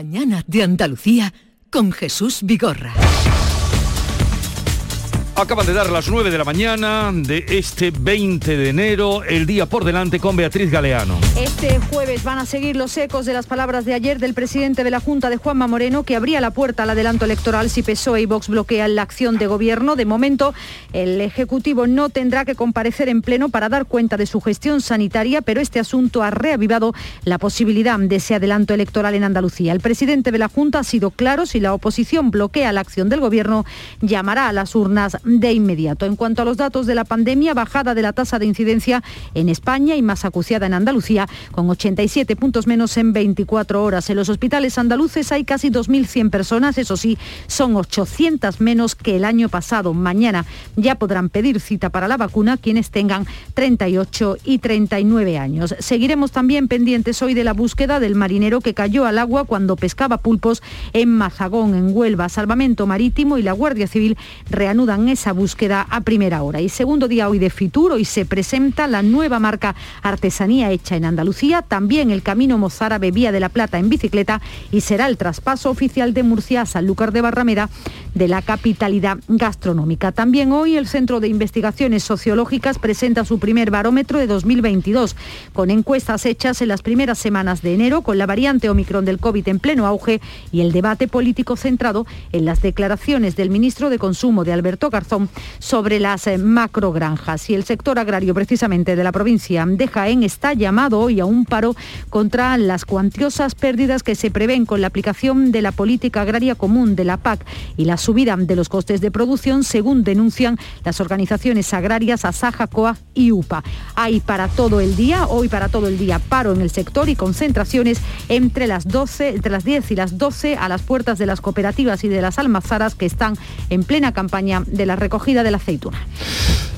Mañana de Andalucía con Jesús Vigorra. Acaban de dar las 9 de la mañana de este 20 de enero, el día por delante con Beatriz Galeano. Este jueves van a seguir los ecos de las palabras de ayer del presidente de la Junta de Juanma Moreno, que abría la puerta al adelanto electoral si PSOE y Vox bloquean la acción de gobierno. De momento, el Ejecutivo no tendrá que comparecer en pleno para dar cuenta de su gestión sanitaria, pero este asunto ha reavivado la posibilidad de ese adelanto electoral en Andalucía. El presidente de la Junta ha sido claro, si la oposición bloquea la acción del gobierno, llamará a las urnas de inmediato. En cuanto a los datos de la pandemia, bajada de la tasa de incidencia en España y más acuciada en Andalucía, con 87 puntos menos en 24 horas. En los hospitales andaluces hay casi 2.100 personas, eso sí, son 800 menos que el año pasado. Mañana ya podrán pedir cita para la vacuna quienes tengan 38 y 39 años. Seguiremos también pendientes hoy de la búsqueda del marinero que cayó al agua cuando pescaba pulpos en Mazagón, en Huelva. Salvamento Marítimo y la Guardia Civil reanudan esa búsqueda a primera hora. Y segundo día hoy de Fitur, hoy se presenta la nueva marca Artesanía hecha en Andalucía, también el Camino Mozárabe Vía de la Plata en bicicleta y será el traspaso oficial de Murcia a Sanlúcar de Barrameda de la capitalidad gastronómica. También hoy el Centro de Investigaciones Sociológicas presenta su primer barómetro de 2022, con encuestas hechas en las primeras semanas de enero, con la variante Omicron del COVID en pleno auge y el debate político centrado en las declaraciones del ministro de Consumo de Alberto Sobre las eh, macrogranjas. Y el sector agrario precisamente de la provincia de Jaén está llamado hoy a un paro contra las cuantiosas pérdidas que se prevén con la aplicación de la política agraria común de la PAC y la subida de los costes de producción, según denuncian las organizaciones agrarias Asaja, COA y UPA. Hay para todo el día, hoy para todo el día, paro en el sector y concentraciones entre las 12, entre las 10 y las 12 a las puertas de las cooperativas y de las almazaras que están en plena campaña de la recogida de la aceituna.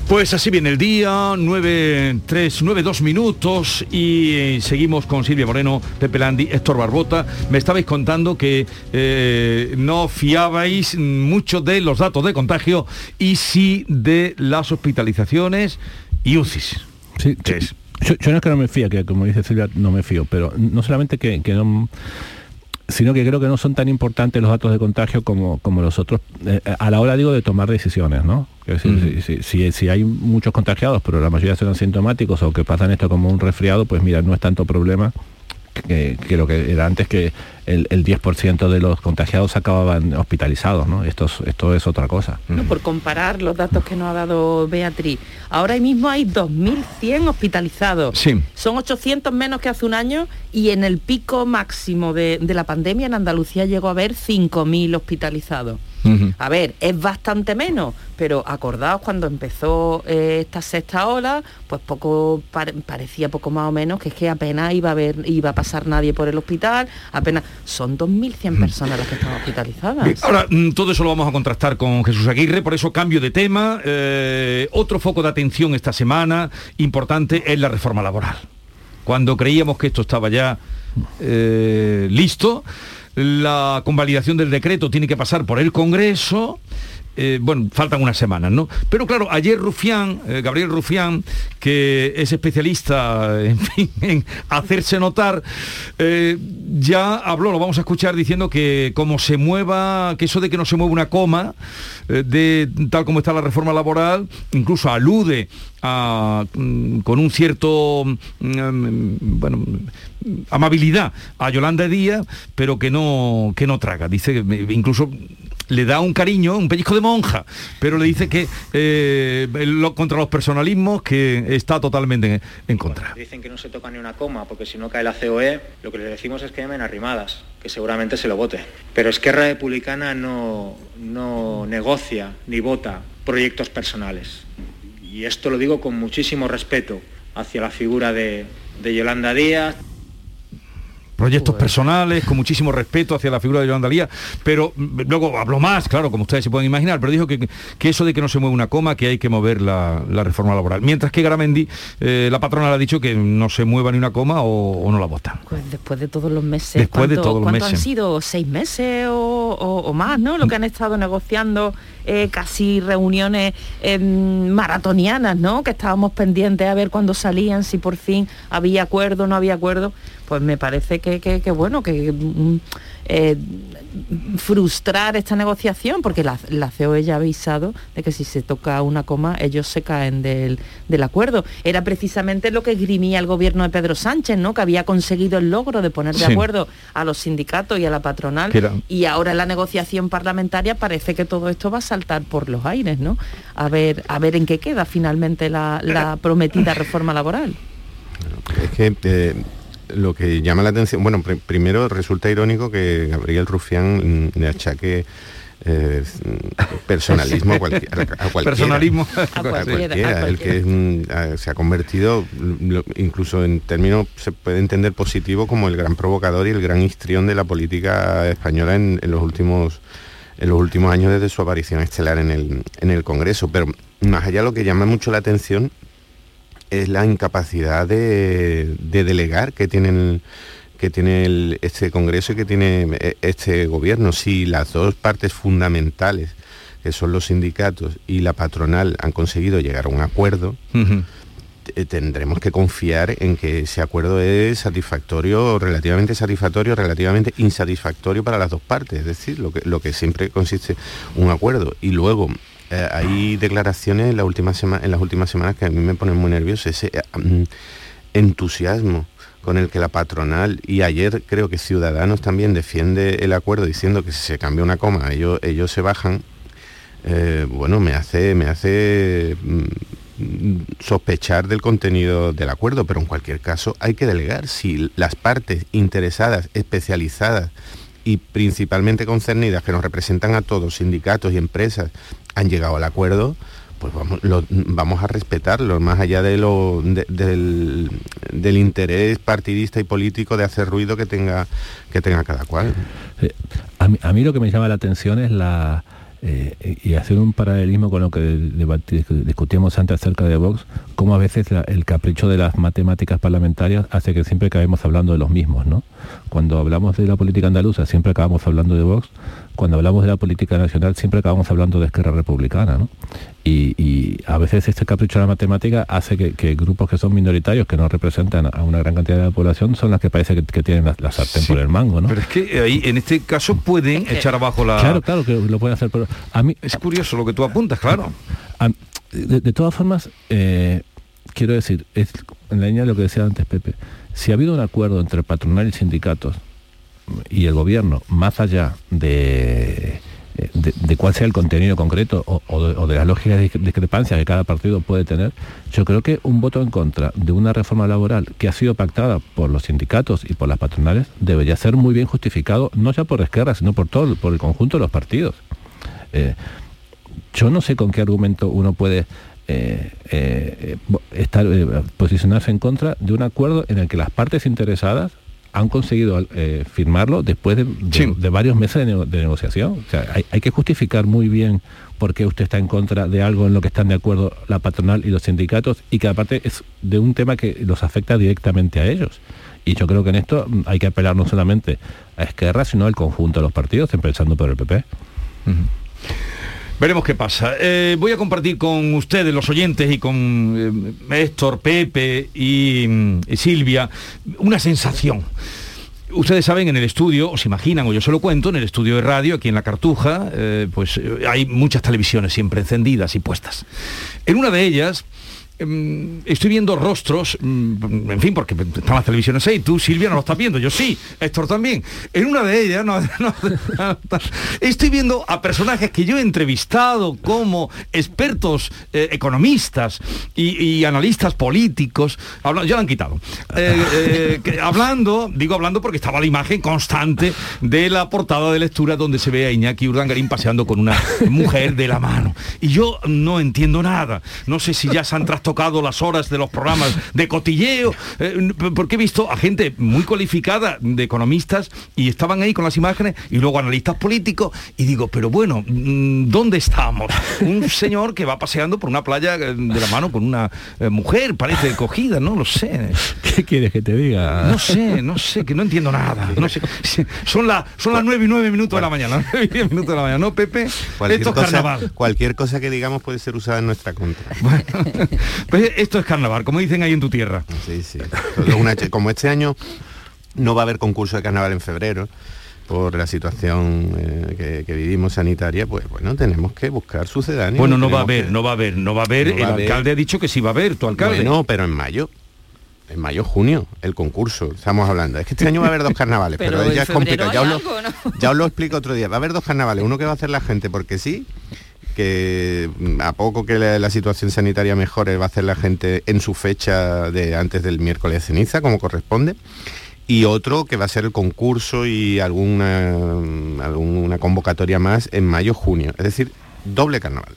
Pues así viene el día, 9, 3, 9, 2 minutos y eh, seguimos con Silvia Moreno, Pepe Landi, Héctor Barbota. Me estabais contando que eh, no fiabais mucho de los datos de contagio y sí de las hospitalizaciones y UCIs. Sí, ¿Qué es? Yo, yo no es que no me fíe, que como dice Silvia, no me fío, pero no solamente que, que no sino que creo que no son tan importantes los datos de contagio como, como los otros, eh, a la hora digo de tomar decisiones, ¿no? Es decir, si- si- si hay muchos contagiados, pero la mayoría son asintomáticos o que pasan esto como un resfriado, pues mira, no es tanto problema que, que lo que era antes que el, el 10% de los contagiados acababan hospitalizados, ¿no? Esto es, esto es otra cosa. ¿no? por comparar los datos que nos ha dado Beatriz. Ahora mismo hay 2.100 hospitalizados. Sí. Son 800 menos que hace un año y en el pico máximo de, de la pandemia en Andalucía llegó a haber 5.000 hospitalizados. A ver, es bastante menos, pero acordaos cuando empezó eh, esta sexta ola, pues poco pare- parecía poco más o menos que es que apenas iba a haber, iba a pasar nadie por el hospital, apenas son 2.100 personas las que están hospitalizadas. Bien, Ahora, mm, todo eso lo vamos a contrastar con Jesús Aguirre, por eso cambio de tema. Eh, otro foco de atención esta semana importante es la reforma laboral. Cuando creíamos que esto estaba ya eh, listo, la convalidación del decreto tiene que pasar por el Congreso. Eh, bueno, faltan unas semanas, ¿no? Pero claro, ayer Rufián, eh, Gabriel Rufián, que es especialista en, hacerse notar, eh, ya habló, lo vamos a escuchar diciendo que como se mueva, que eso de que no se mueva una coma, de tal como está la reforma laboral, incluso alude a, mm, con un cierto mm, bueno amabilidad a Yolanda Díaz, pero que no que no traga. Dice incluso le da un cariño, un pellizco de monja, pero le dice que eh, lo- contra los personalismos que está totalmente en, contra. Dicen que no se toca ni una coma, porque si no cae la COE, lo que le decimos es que llamen arrimadas, que seguramente se lo vote. Pero Esquerra Republicana no, no negocia ni vota proyectos personales. Y esto lo digo con muchísimo respeto hacia la figura de, de Yolanda Díaz, proyectos personales, con muchísimo respeto hacia la figura de Yolanda Díaz, pero mm, luego habló más, claro, como ustedes se pueden imaginar, pero dijo que, que eso de que no se mueve una coma, que hay que mover la, la reforma laboral. Mientras que Garamendi, eh, la patrona le ha dicho que no se mueva ni una coma o, o no la votan. Pues después de todos los meses. Después de ¿cuánto- todos los cuánto meses. han sido? ¿Seis meses o, o- o más, no? Lo que han estado negociando eh, casi reuniones eh, maratonianas, ¿no? Que estábamos pendientes a ver cuándo salían, si por fin había acuerdo o no había acuerdo. Pues me parece que, que, que bueno, que mm, eh, frustrar esta negociación, porque la, la COE ya ha avisado de que si se toca una coma, ellos se caen del, del acuerdo. Era precisamente lo que esgrimía el gobierno de Pedro Sánchez, ¿no? Que había conseguido el logro de poner de Sí. acuerdo a los sindicatos y a la patronal. Era- Y ahora en la negociación parlamentaria parece que todo esto va a saltar por los aires, ¿no? A ver, a ver en qué queda finalmente la, la prometida reforma laboral. Es que eh, lo que llama la atención, bueno, pr- primero resulta irónico que Gabriel Rufián le achaque eh, personalismo a, cualquier- a cualquiera. Personalismo. A A cualquiera, cualquiera, a el que es se ha convertido, incluso en términos se puede entender positivo, como el gran provocador y el gran histrión de la política española en, en los últimos en los últimos años desde su aparición estelar en el, en el Congreso. Pero más allá lo que llama mucho la atención es la incapacidad de, de delegar que tienen que tiene el- este Congreso y que tiene eh, este gobierno. Si las dos partes fundamentales, que son los sindicatos y la patronal, han conseguido llegar a un acuerdo, eh, tendremos que confiar en que ese acuerdo es satisfactorio, relativamente satisfactorio, relativamente insatisfactorio para las dos partes, es decir, lo que, lo que siempre consiste un acuerdo. Y luego eh, hay declaraciones en, la última sema- en las últimas semanas que a mí me ponen muy nervioso, ese eh, entusiasmo con el que la patronal y ayer creo que Ciudadanos también defiende el acuerdo diciendo que si se cambia una coma ellos, ellos se bajan, eh, bueno, me hace, me hace mm, sospechar del contenido del acuerdo, pero en cualquier caso hay que delegar. Si las partes interesadas, especializadas y principalmente concernidas, que nos representan a todos, sindicatos y empresas, han llegado al acuerdo, pues vamos, vamos a respetarlo, más allá de lo, de- del, interés partidista y político de hacer ruido que tenga, que tenga cada cual. Eh, A mí, a mí lo que me llama la atención es la... eh, y hacer un paralelismo con lo que discutíamos antes acerca de Vox, cómo a veces la- el capricho de las matemáticas parlamentarias hace que siempre acabemos hablando de los mismos, ¿no? Cuando hablamos de la política andaluza siempre acabamos hablando de Vox, cuando hablamos de la política nacional siempre acabamos hablando de Esquerra Republicana, ¿no? Y, y a veces este capricho de la matemática hace que, que grupos que son minoritarios, que no representan a una gran cantidad de la población, son las que parece que, que tienen la, la sartén Sí. por el mango, ¿no? Pero es que ahí, en este caso, pueden echar abajo la... Claro, claro que lo pueden hacer, pero a mí, Es curioso lo que tú apuntas, claro. De, todas formas, eh, quiero decir, en la línea de lo que decía antes Pepe, si ha habido un acuerdo entre patronal y sindicatos y el gobierno, más allá de, de, cuál sea el contenido concreto o, de, las lógicas discrepancias que cada partido puede tener, yo creo que un voto en contra de una reforma laboral que ha sido pactada por los sindicatos y por las patronales debería ser muy bien justificado, no ya por Esquerra, sino por todo, por el conjunto de los partidos. Eh, yo no sé con qué argumento uno puede eh, eh, estar eh, posicionarse en contra de un acuerdo en el que las partes interesadas han conseguido firmarlo después de, de- Sí. de varios meses de negociación. O sea, hay, hay que justificar muy bien por qué usted está en contra de algo en lo que están de acuerdo la patronal y los sindicatos y que aparte es de un tema que los afecta directamente a ellos. Y yo creo que en esto mm, hay que apelar no solamente a Esquerra, sino al conjunto de los partidos, empezando por el PP. Veremos qué pasa. Eh, voy a compartir con ustedes, los oyentes, y con eh, Héctor, Pepe y, mm, Silvia, una sensación. Ustedes saben, en el estudio, o se imaginan, o yo se lo cuento, en el estudio de radio, aquí en La Cartuja, eh, pues eh, hay muchas televisiones siempre encendidas y puestas. En una de ellas estoy viendo rostros, mm, en fin, porque están las televisiones ahí, tú Silvia no lo estás viendo, yo sí, Héctor también. En una de ellas, estoy viendo a personajes que yo he entrevistado como expertos eh, economistas y, analistas políticos, habla- ya lo han quitado, Eh, eh, hablando, digo hablando porque estaba la imagen constante de la portada de lectura donde se ve a Iñaki Urdangarín paseando con una mujer de la mano. Y yo no entiendo nada, no sé si ya se han trastocado las horas de los programas de cotilleo, eh, porque he visto a gente muy cualificada de economistas y estaban ahí con las imágenes y luego analistas políticos y digo, pero bueno, ¿dónde estamos? Un señor que va paseando por una playa eh, de la mano con una eh, mujer, parece cogida, no lo sé. ¿Qué quieres que te diga? No sé, no sé, que no entiendo nada. No sé. Son, la- son las nueve y nueve minutos de la mañana. las nueve y diez minutos de la mañana, ¿no, Pepe? Cualquier Esto es cosa, carnaval. cualquier cosa que digamos puede ser usada en nuestra contra. Pues esto es carnaval, como dicen ahí en tu tierra. Sí, sí. Una como este año no va a haber concurso de carnaval en febrero por la situación eh, que, que vivimos sanitaria, pues bueno, tenemos que buscar sucedáneos. Bueno, no va a haber, que- no va a haber, no va a haber. No el haber. alcalde ha dicho que sí va a haber, tu alcalde. Bueno, pero en mayo. En mayo, junio, el concurso, estamos hablando. Es que este año va a haber dos carnavales, pero, ya es complicado. Ya hay os, lo, algo, ¿no? ya os lo explico otro día. Va a haber dos carnavales, uno que va a hacer la gente porque sí, que mm, a poco que la, situación sanitaria mejore va a hacer la gente en su fecha de antes del miércoles de ceniza, como corresponde. Y otro que va a ser el concurso y alguna, mm, alguna convocatoria más en mayo, junio. Es decir, doble carnaval.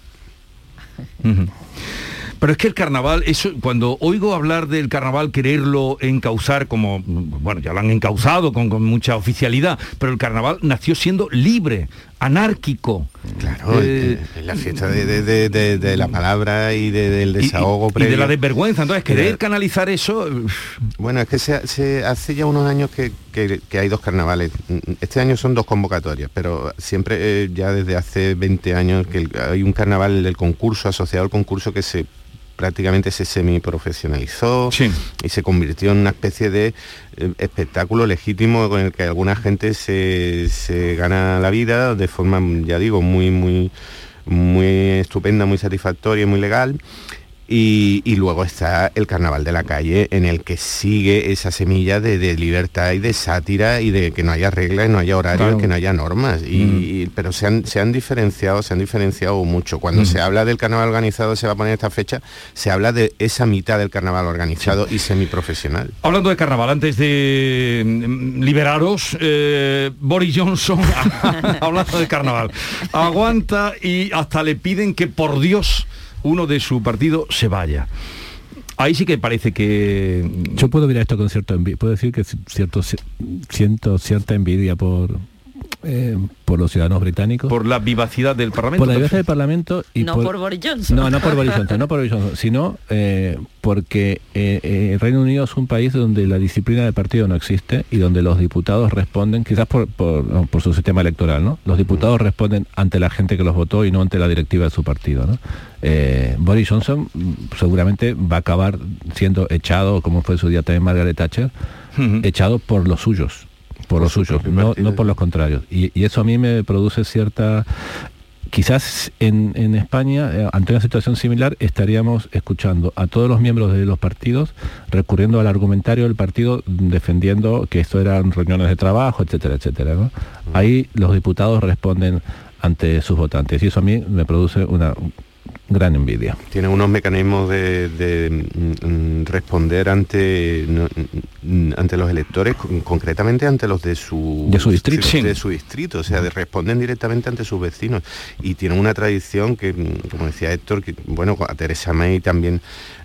Pero es que el carnaval, eso, cuando oigo hablar del carnaval, quererlo encauzar como, bueno, ya lo han encauzado con, con mucha oficialidad, pero el carnaval nació siendo libre, anárquico. Claro, Eh, es la fiesta de, de- de- de- de la palabra y de- del y- y- desahogo y, de la desvergüenza. Entonces, querer canalizar eso, Bueno, es que se, se- hace ya unos años que, que- que hay dos carnavales. Este año son dos convocatorias, pero siempre, eh, ya desde hace 20 años, que hay un carnaval del concurso, asociado al concurso, que se prácticamente se semiprofesionalizó Sí. y se convirtió en una especie de eh, espectáculo legítimo con el que alguna gente se, se gana la vida de forma, ya digo, muy, muy, muy estupenda, muy satisfactoria y muy legal. Y, y luego está el carnaval de la calle en el que sigue esa semilla de, de libertad y de sátira y de que no haya reglas, no haya horarios, Claro. que no haya normas. Y, Mm. y- pero se han, se han diferenciado, se han diferenciado mucho. Cuando Mm. se habla del carnaval organizado, se va a poner esta fecha, se habla de esa mitad del carnaval organizado y semiprofesional. Hablando de carnaval, antes de mm, liberaros, eh, Boris Johnson, hablando de carnaval, aguanta y hasta le piden que por Dios uno de su partido se vaya. Ahí sí que parece que... Yo puedo mirar esto con cierto envidia, puedo decir que ci- cierto, ci- siento cierta envidia por, eh, por los ciudadanos británicos. por la vivacidad del Parlamento. por la libertad del Parlamento y no por, Boris Johnson. No, no por Boris Johnson, no por Boris Johnson, sino eh, porque eh, eh, el Reino Unido es un país donde la disciplina de partido no existe y donde los diputados responden, quizás por, por, su sistema electoral, ¿no? Los diputados responden ante la gente que los votó y no ante la directiva de su partido, ¿no? Eh, Boris Johnson mm, seguramente va a acabar siendo echado, como fue en su día también Margaret Thatcher, echado por los suyos, por, los su suyos, no, no por los contrarios. Y, y eso a mí me produce cierta... Quizás en, en España, eh, ante una situación similar, estaríamos escuchando a todos los miembros de los partidos recurriendo al argumentario del partido defendiendo que esto eran reuniones de trabajo, etcétera, etcétera. ¿no? Ahí los diputados responden ante sus votantes y eso a mí me produce una gran envidia. Tienen unos mecanismos de, de, mm, mm, responder ante, no, mm, ante los electores, con- concretamente ante los de su, De su distrito. de su distrito, o sea, de responden directamente ante sus vecinos. Y tienen una tradición que, como decía Héctor, que bueno, a Teresa May también,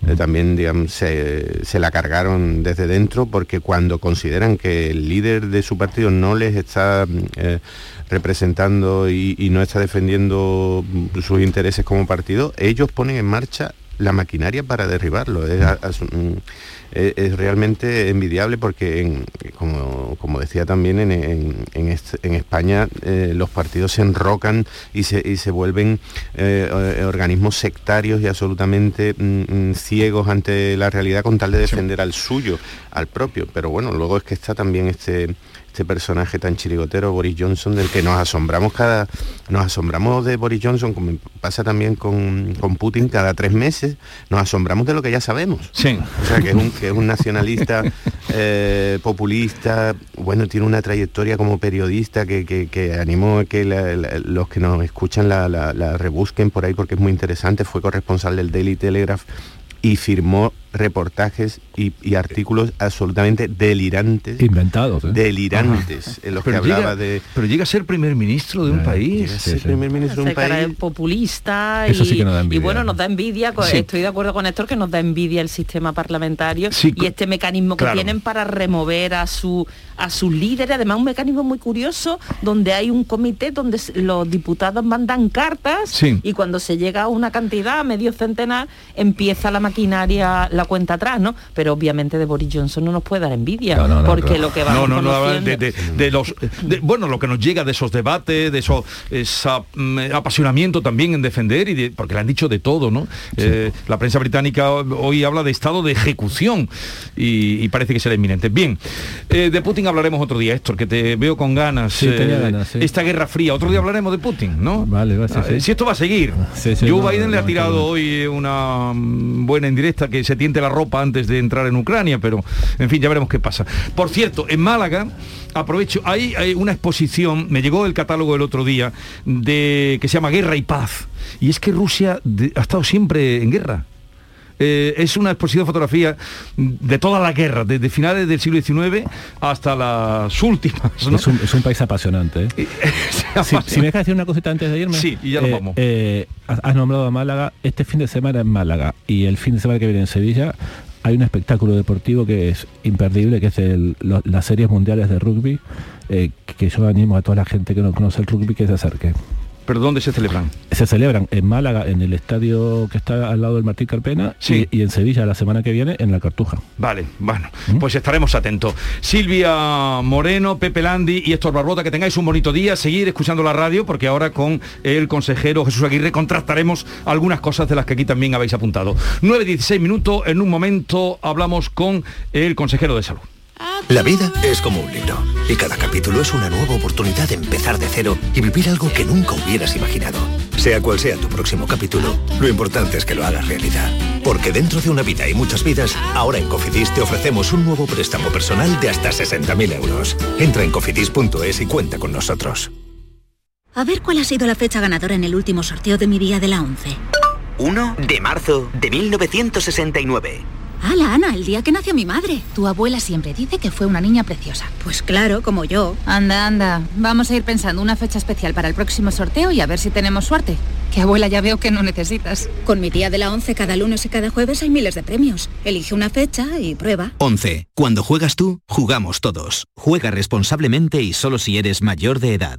eh, también digamos, se, se la cargaron desde dentro, porque cuando consideran que el líder de su partido no les está eh, representando y, y no está defendiendo sus intereses como partido, ellos ponen en marcha la maquinaria para derribarlo. Es, mm, es- es realmente envidiable porque, en- como, como decía también, en, en- en est- en España eh, los partidos se enrocan y se, y se vuelven eh, eh, organismos sectarios y absolutamente mm, mm, ciegos ante la realidad con tal de defender al suyo, al propio. Pero bueno, luego es que está también este este personaje tan chirigotero, Boris Johnson, del que nos asombramos cada. Nos asombramos de Boris Johnson, como pasa también con, con Putin cada tres meses, nos asombramos de lo que ya sabemos. Sí. O sea, que es un, que es un nacionalista eh, populista, bueno, tiene una trayectoria como periodista que, que, que animó a que la- la- los que nos escuchan la- la rebusquen por ahí porque es muy interesante, fue corresponsal del Daily Telegraph y firmó reportajes y, y artículos absolutamente delirantes. Inventados. ¿eh? Delirantes, en los que hablaba de... pero llega a ser primer ministro de un país. llega a ser sí, sí. primer ministro de un país populista Eso y, sí que nos da y envidia. bueno, nos da envidia, Sí. estoy de acuerdo con Héctor que nos da envidia el sistema parlamentario Sí, y este mecanismo que claro. tienen para remover a su a sus líderes, además un mecanismo muy curioso donde hay un comité donde los diputados mandan cartas Sí. y cuando se llega a una cantidad, medio centenar, empieza la maquinaria, la la cuenta atrás, ¿no? Pero obviamente de Boris Johnson no nos puede dar envidia, porque lo que va no, no, no, de, de, de, los bueno lo que nos llega de esos debates, de esos esa, mm, apasionamiento también en defender y porque le han dicho de todo, ¿no? Eh, la prensa británica hoy habla de estado de ejecución y, parece que será inminente. Bien, eh, de Putin hablaremos otro día, Héctor, que te veo con ganas. Sí, tenía eh, ganas Esta guerra fría, otro día hablaremos de Putin, ¿no? Vale, ah, Si esto va a seguir. Joe Biden le ha tirado hoy una mm, buena indirecta que se la ropa antes de entrar en Ucrania, pero en fin, ya veremos qué pasa. Por cierto, en Málaga, aprovecho, hay, hay una exposición, me llegó el catálogo el otro día, de que se llama Guerra y Paz. Y es que Rusia ha estado siempre en guerra. Eh, es una exposición de fotografía de toda la guerra, desde finales del siglo XIX hasta las últimas. Es, un, país apasionante. ¿eh? si, me dejas decir una cosita antes de irme. Sí, y ya nos eh, vamos. has nombrado a Málaga, este fin de semana en Málaga y el fin de semana que viene en Sevilla hay un espectáculo deportivo que es imperdible, que es las series mundiales de rugby, que yo animo a toda la gente que no conoce el rugby que se acerque. ¿Pero dónde se celebran? Se celebran en Málaga, en el estadio que está al lado del Martín Carpena, y, en Sevilla la semana que viene en la Cartuja. Vale, bueno, ¿Mm? pues estaremos atentos. Silvia Moreno, Pepe Landi y Héctor Barbota, que tengáis un bonito día, seguir escuchando la radio, porque ahora con el consejero Jesús Aguirre contrastaremos algunas cosas de las que aquí también habéis apuntado. 9-16 minutos, en un momento hablamos con el consejero de salud. La vida es como un libro y cada capítulo es una nueva oportunidad de empezar de cero y vivir algo que nunca hubieras imaginado. Sea cual sea tu próximo capítulo, lo importante es que lo hagas realidad. Porque dentro de una vida y muchas vidas, ahora en Cofidis te ofrecemos un nuevo préstamo personal de hasta 60.000 euros. Entra en cofidis.es y cuenta con nosotros. A ver cuál ha sido la fecha ganadora en el último sorteo de mi día de la 11. 1 de marzo de 1969. ¡Hala, Ana! El día que nació mi madre. Tu abuela siempre dice que fue una niña preciosa. Pues claro, como yo. Anda, anda. Vamos a ir pensando una fecha especial para el próximo sorteo y a ver si tenemos suerte. Que abuela ya veo que no necesitas. Con mi día de la 11 cada lunes y cada jueves hay miles de premios. Elige una fecha y prueba. 11. Cuando juegas tú, jugamos todos. Juega responsablemente y solo si eres mayor de edad.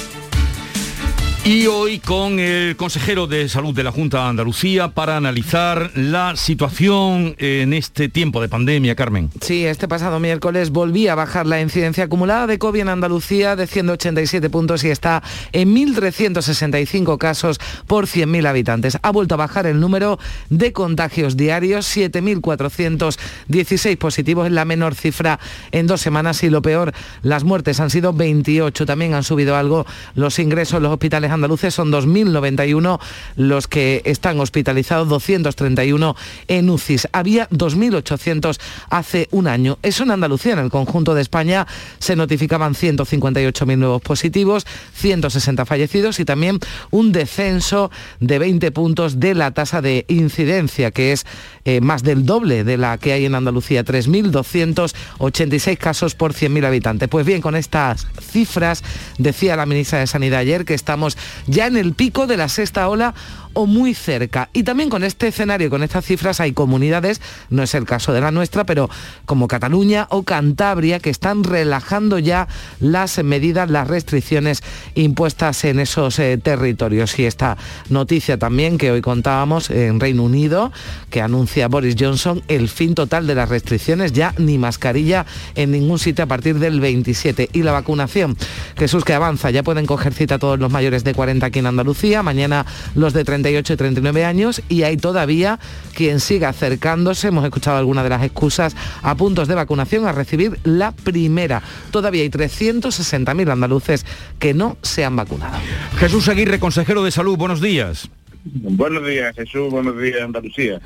Y hoy con el consejero de salud de la Junta de Andalucía para analizar la situación en este tiempo de pandemia, Carmen. Sí, este pasado miércoles volvía a bajar la incidencia acumulada de COVID en Andalucía de 187 puntos y está en 1.365 casos por 100.000 habitantes. Ha vuelto a bajar el número de contagios diarios, 7.416 positivos, es la menor cifra en dos semanas y lo peor, las muertes han sido 28. También han subido algo los ingresos los hospitales andaluces son 2.091 los que están hospitalizados, 231 en UCIs. Había 2.800 hace un año. Eso en Andalucía. En el conjunto de España se notificaban 158.000 nuevos positivos, 160 fallecidos y también un descenso de 20 puntos de la tasa de incidencia, que es eh, más del doble de la que hay en Andalucía, 3.286 casos por 100.000 habitantes. Pues bien, con estas cifras, decía la ministra de Sanidad ayer que estamos ya en el pico de la sexta ola o muy cerca. Y también con este escenario, con estas cifras, hay comunidades, no es el caso de la nuestra, pero como Cataluña o Cantabria, que están relajando ya las medidas, las restricciones impuestas en esos eh, territorios. Y esta noticia también que hoy contábamos en Reino Unido, que anuncia Boris Johnson el fin total de las restricciones, ya ni mascarilla en ningún sitio a partir del 27. Y la vacunación, Jesús que avanza, ya pueden coger cita todos los mayores de 40 aquí en Andalucía, mañana los de 30 38 y 39 años y hay todavía quien siga acercándose, hemos escuchado algunas de las excusas, a puntos de vacunación a recibir la primera. Todavía hay 360.000 andaluces que no se han vacunado. Jesús Aguirre, consejero de salud, buenos días. Buenos días, Jesús. Buenos días, Andalucía.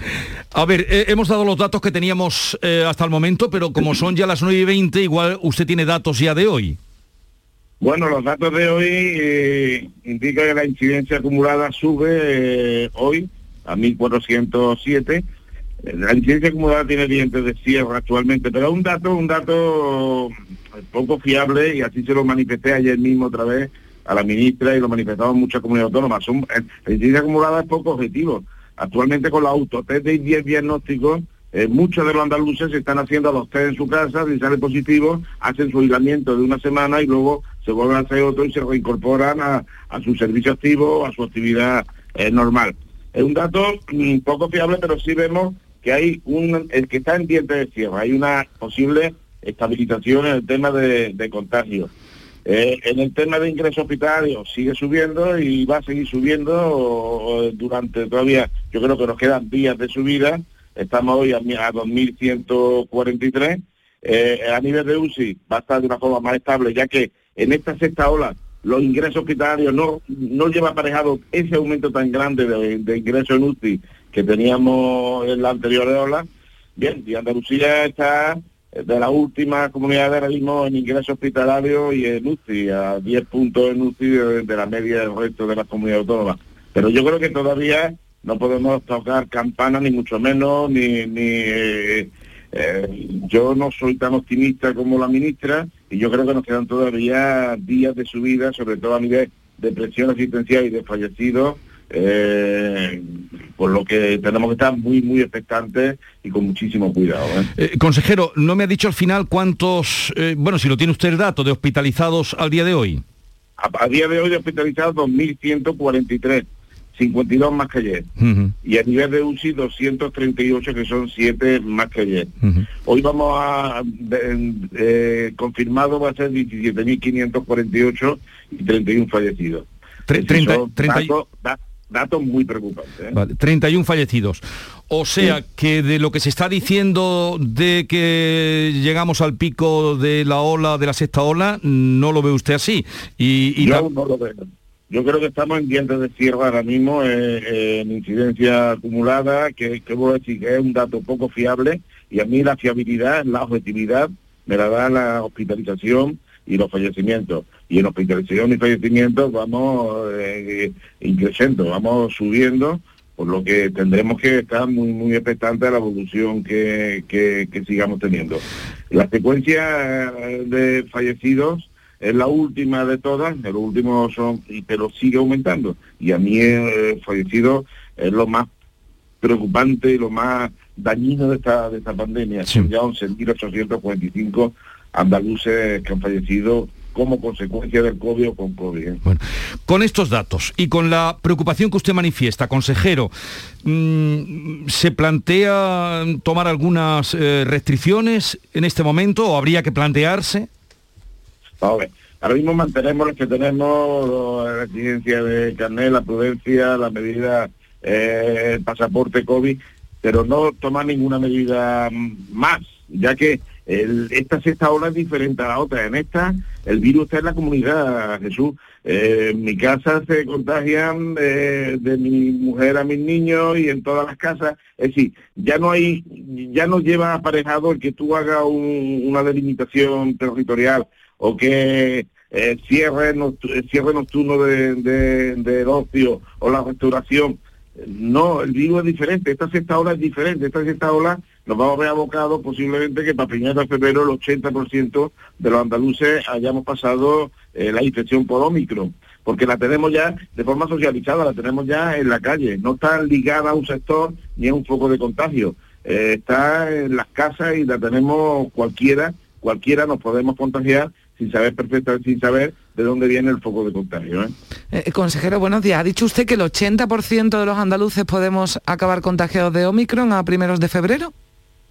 A ver, eh, hemos dado los datos que teníamos eh, hasta el momento, pero como son ya las 9 y 20, igual usted tiene datos ya de hoy. Bueno, los datos de hoy eh, indican que la incidencia acumulada sube eh, hoy a 1.407. Eh, la incidencia acumulada tiene dientes de cierre actualmente, pero un dato, un dato poco fiable y así se lo manifesté ayer mismo otra vez a la ministra y lo manifestaban muchas comunidades autónomas. la incidencia acumulada es poco objetivo. Actualmente con la autotest de 10 diagnósticos eh, muchos de los andaluces están haciendo los test en su casa, si sale positivo, hacen su aislamiento de una semana y luego se vuelven a hacer otro y se reincorporan a, su servicio activo, a su actividad eh, normal. Es un dato mm, poco fiable, pero sí vemos que hay un, el que está en diente de cierre, hay una posible estabilización en el tema de, contagio. Eh, en el tema de ingreso hospitalario sigue subiendo y va a seguir subiendo durante todavía, yo creo que nos quedan días de subida estamos hoy a, 2.143. Eh, a nivel de UCI va a estar de una forma más estable, ya que en esta sexta ola los ingresos hospitalarios no, no lleva aparejado ese aumento tan grande de, ingresos en UCI que teníamos en la anterior ola. Bien, y Andalucía está de la última comunidad de mismo en ingresos hospitalarios y en UCI, a 10 puntos en UCI de, la media del resto de las comunidades autónomas. Pero yo creo que todavía no podemos tocar campana ni mucho menos, ni, ni eh, eh, yo no soy tan optimista como la ministra y yo creo que nos quedan todavía días de subida, sobre todo a nivel de presión asistencial y de fallecidos, eh, por lo que tenemos que estar muy, muy expectantes y con muchísimo cuidado. consejero, no me ha dicho al final cuántos, bueno, si lo tiene usted el dato, de hospitalizados al día de hoy. A, a día de hoy de hospitalizados 2.143. 52 más que ayer. Y a nivel de UCI 238 que son 7 más que ayer. Hoy vamos a, eh, confirmado va a ser 17.548 y 31 fallecidos. 30, datos, muy preocupantes. 31 ¿eh? fallecidos. O sea que de lo que se está diciendo de que llegamos al pico de la ola, de la sexta ola, no lo ve usted así. Y, no lo veo. Yo creo que estamos en dientes de cierre ahora mismo eh, en incidencia acumulada, que, que voy a decir que es un dato poco fiable y a mí la fiabilidad, la objetividad, me la da la hospitalización y los fallecimientos. Y en hospitalización y fallecimientos vamos eh, increciendo, vamos subiendo, por lo que tendremos que estar muy muy expectantes a la evolución que, que, que sigamos teniendo. La secuencia de fallecidos es la última de todas, los últimos son, pero sigue aumentando. Y a mí el fallecido es lo más preocupante y lo más dañino de esta, de esta pandemia. Son ya 11.845 andaluces que han fallecido como consecuencia del COVID o con COVID. ¿eh? Bueno, con estos datos y con la preocupación que usted manifiesta, consejero, mm, ¿se plantea tomar algunas eh, restricciones en este momento o habría que plantearse? Ahora mismo mantenemos los que tenemos, la residencia de carnet, la prudencia, la medida, eh, el pasaporte COVID, pero no tomar ninguna medida más, ya que el- esta sexta ola es diferente a la otra. En esta, el virus está en la comunidad, Jesús. Eh, en mi casa se contagian eh, de mi mujer a mis niños y en todas las casas. Es decir, ya no hay, ya no lleva aparejado el que tú hagas un- una delimitación territorial o que eh, cierre, cierre nocturno de, de- del ocio o la restauración. No, el virus es diferente, esta sexta ola es diferente, esta sexta ola nos vamos a ver abocados posiblemente que para primeros de febrero el 80% de los andaluces hayamos pasado eh, la infección por Omicron, porque la tenemos ya de forma socializada, la tenemos ya en la calle, no está ligada a un sector ni a un foco de contagio, Eh, está en las casas y la tenemos cualquiera, cualquiera nos podemos contagiar sin saber perfectamente, sin saber de dónde viene el foco de contagio. ¿eh? Eh, consejero, buenos días. Ha dicho usted que el 80% de los andaluces podemos acabar contagiados de Omicron a primeros de febrero.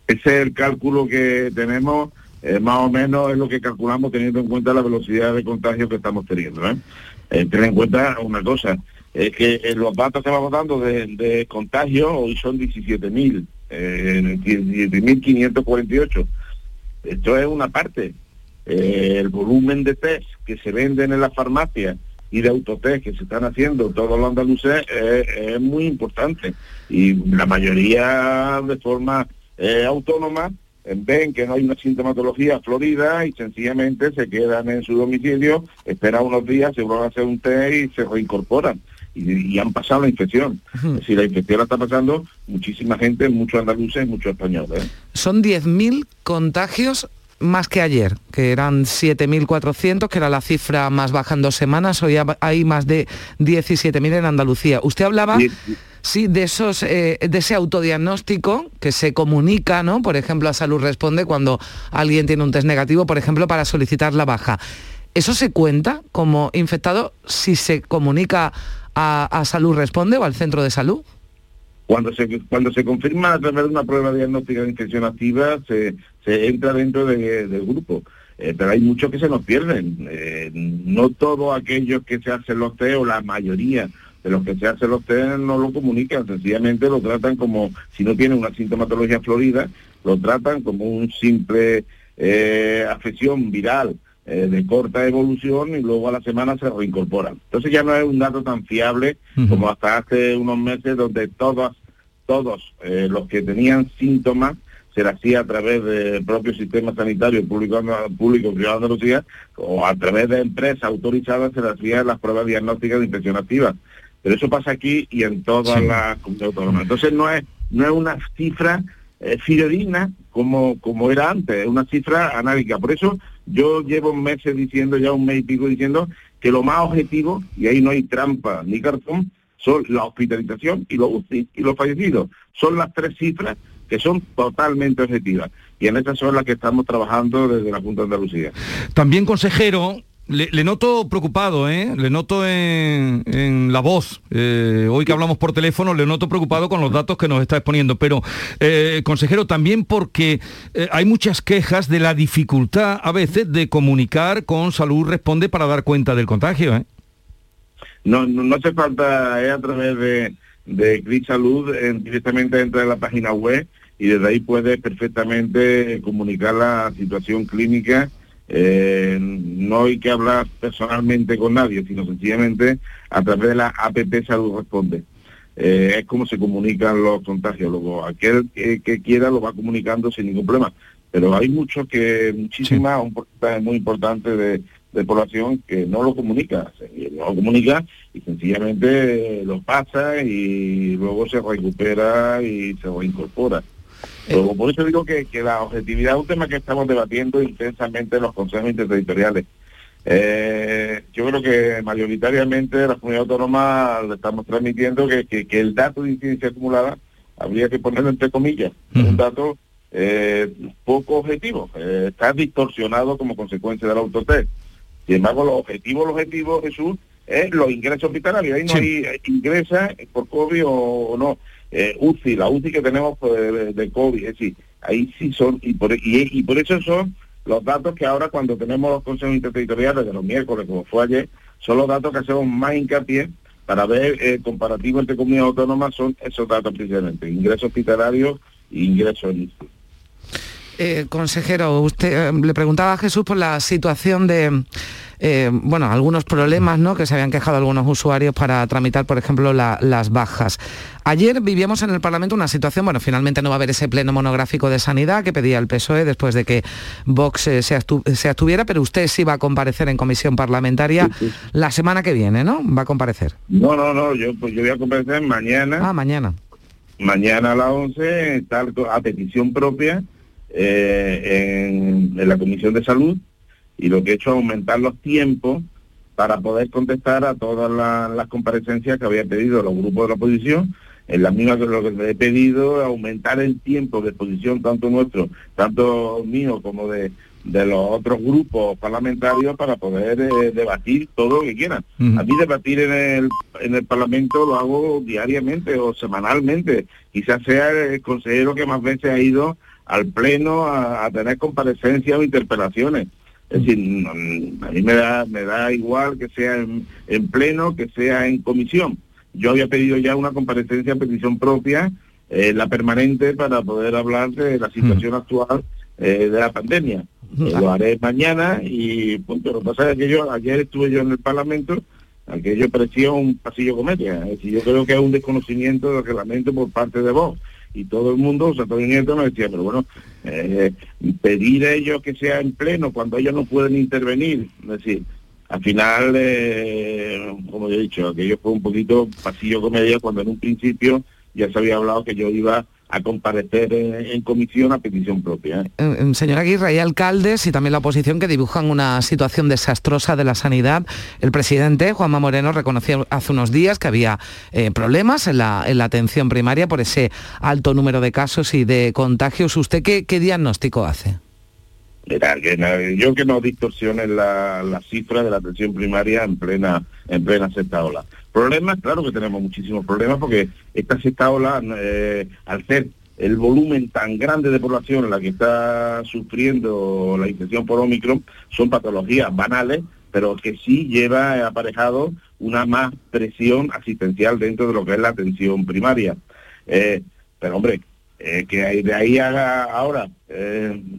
Ese es el cálculo que tenemos, eh, más o menos es lo que calculamos teniendo en cuenta la velocidad de contagio que estamos teniendo. ¿eh? Eh, ten en cuenta una cosa, es que eh, los datos que vamos dando de, contagio hoy son 17.000, eh, 17.548. Esto es una parte. El volumen de test que se venden en las farmacias y de autotest que se están haciendo todos los andaluces es muy importante. Y la mayoría de forma eh, autónoma eh, ven que no hay una sintomatología florida y sencillamente se quedan en su domicilio, esperan unos días, se vuelven a hacer un test y se reincorporan. Y, y han pasado la infección. Es decir, la infección la está pasando muchísima gente, muchos andaluces, muchos españoles. Son 10.000 contagios más que ayer, que eran 7.400, que era la cifra más baja en dos semanas. Hoy ha- hay más de 17.000 en Andalucía. Usted hablaba... Sí, de esos, eh, de ese autodiagnóstico que se comunica, ¿no? Por ejemplo, a Salud Responde cuando alguien tiene un test negativo, por ejemplo, para solicitar la baja. ¿Eso se cuenta como infectado si se comunica a, a Salud Responde o al centro de salud? Cuando se, cuando se confirma a través de una prueba diagnóstica de infección activa, se, se entra dentro de- del grupo. Eh, pero hay muchos que se nos pierden. Eh, no todos aquellos que se hacen los test, o la mayoría de los que se hacen los test, no lo comunican. Sencillamente lo tratan como, si no tienen una sintomatología florida, lo tratan como un simple eh, afección viral eh, de corta evolución y luego a la semana se reincorporan. Entonces ya no es un dato tan fiable como hasta hace unos meses donde todos, todos eh, los que tenían síntomas se le hacía a través del propio sistema sanitario público, público privado de Andalucía o a través de empresas autorizadas se le hacían las pruebas diagnósticas de infección activa. Pero eso pasa aquí y en todas las comunidades autónomas. Entonces no es, no es una cifra eh, fidedigna como, como era antes, es una cifra análica. Por eso yo llevo meses diciendo, ya un mes y pico diciendo, que lo más objetivo, y ahí no hay trampa ni cartón, son la hospitalización y los UCI y los fallecidos. Son las tres cifras que son totalmente objetivas. Y en esas son las que estamos trabajando desde la Junta de Andalucía. También, consejero, le, noto preocupado, ¿eh? le noto en, la voz. Eh, hoy que hablamos por teléfono, le noto preocupado con los datos que nos está exponiendo. Pero, eh, consejero, también porque eh, hay muchas quejas de la dificultad a veces de comunicar con Salud Responde para dar cuenta del contagio. ¿eh? No, no, hace falta, es a través de, de Cris Salud, directamente entra en la página web y desde ahí puede perfectamente comunicar la situación clínica. Eh, no hay que hablar personalmente con nadie, sino sencillamente a través de la APP Salud Responde. Eh, es como se comunican los contagios. Luego, aquel que, que quiera lo va comunicando sin ningún problema. Pero hay muchos que, muchísimas, un porcentaje muy importante de, de población que no lo comunica, no lo comunica y sencillamente lo pasa y luego se recupera y se reincorpora. Luego, por eso digo que, que la objetividad es un tema que estamos debatiendo intensamente en los consejos interterritoriales. Eh, yo creo que mayoritariamente la comunidad autónoma le estamos transmitiendo que, que- que el dato de incidencia acumulada habría que ponerlo entre comillas, un dato eh, poco objetivo, eh, está distorsionado como consecuencia del autotest. Sin embargo, los objetivos, los objetivos, Jesús, es los ingresos hospitalarios. Ahí no hay eh, ingresa por COVID o, o no. Eh, UCI, la UCI que tenemos pues, de, COVID, es decir, ahí sí son, y por, y, por eso son los datos que ahora cuando tenemos los consejos interterritoriales de los miércoles, como fue ayer, son los datos que hacemos más hincapié para ver eh, comparativo entre comunidades autónomas, son esos datos precisamente, ingresos hospitalarios e ingresos en. Eh, consejero, usted eh, le preguntaba a Jesús por la situación de eh, bueno, algunos problemas ¿no? que se habían quejado algunos usuarios para tramitar, por ejemplo, las bajas. Ayer vivíamos en el Parlamento una situación, bueno, finalmente no va a haber ese pleno monográfico de sanidad que pedía el PSOE después de que Vox eh, se, abstuviera, pero usted sí va a comparecer en comisión parlamentaria la semana que viene, ¿no? Va a comparecer. No, no, no, yo, pues yo voy a comparecer mañana. Ah, mañana. Mañana a las 11, tal, a petición propia eh, en la Comisión de Salud y lo que he hecho es aumentar los tiempos para poder contestar a todas las, comparecencias que había pedido los grupos de la oposición, en la misma que lo que he pedido, aumentar el tiempo de exposición tanto nuestro, tanto mío como de, los otros grupos parlamentarios para poder eh, debatir todo lo que quieran. A mí debatir en el, en el Parlamento lo hago diariamente o semanalmente. Quizás sea el consejero que más veces ha ido al Pleno a tener comparecencias o interpelaciones. Es decir, a mí me da, me da igual que sea en, pleno, que sea en comisión. Yo había pedido ya una comparecencia en petición propia, eh, la permanente, para poder hablar de la situación actual eh, de la pandemia. Lo haré mañana y punto. Lo que pasa es que yo, ayer estuve yo en el Parlamento, aquello parecía un pasillo comedia. Es decir, yo creo que es un desconocimiento del reglamento por parte de vos y todo el mundo, o sea, todo el Nieto me decía, pero bueno, eh, pedir a ellos que sea en pleno cuando ellos no pueden intervenir, es decir, al final, eh, como he dicho, aquello fue un poquito pasillo comedia cuando en un principio ya se había hablado que yo iba a comparecer en, comisión a petición propia. ¿eh? Eh, eh, señor Aguirre, hay alcaldes y también la oposición que dibujan una situación desastrosa de la sanidad. El presidente, Juanma Moreno, reconoció hace unos días que había problemas en la, atención primaria por ese alto número de casos y de contagios. ¿Usted qué, diagnóstico hace? Mira, que yo que no distorsione la, la cifra de la atención primaria en plena, en plena sexta ola. Problemas, claro que tenemos muchísimos problemas porque esta sexta ola, eh, al ser el volumen tan grande de población la que está sufriendo la infección por Omicron, son patologías banales, pero que sí lleva aparejado una más presión asistencial dentro de lo que es la atención primaria. Eh, pero hombre, eh, que de ahí haga ahora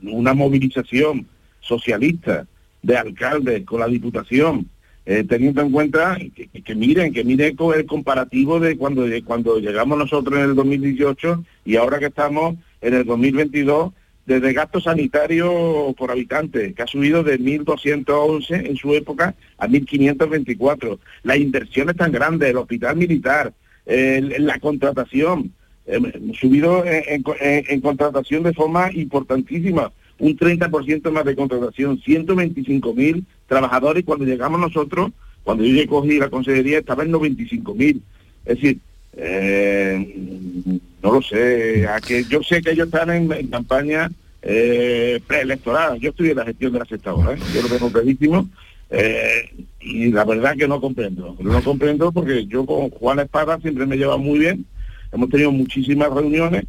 una movilización socialista de alcaldes con la Diputación eh, teniendo en cuenta que, miren, que miren el comparativo de cuando, cuando llegamos nosotros en el 2018 y ahora que estamos en el 2022, desde gasto sanitario por habitante, que ha subido de 1.211 en su época a 1.524. Las inversiones tan grandes, el hospital militar, la contratación, eh, subido en contratación de forma importantísima un 30% más de contratación, 125 mil trabajadores y cuando llegamos nosotros, cuando yo cogí la consejería estaba en 95 mil. Es decir, eh, no lo sé, a que yo sé que ellos están en, campaña eh, preelectoral, yo estoy en la gestión de la sexta hora, ¿eh? yo lo tengo clarísimo, eh, y la verdad que no comprendo, no comprendo porque yo con Juan Espada siempre me lleva muy bien, hemos tenido muchísimas reuniones,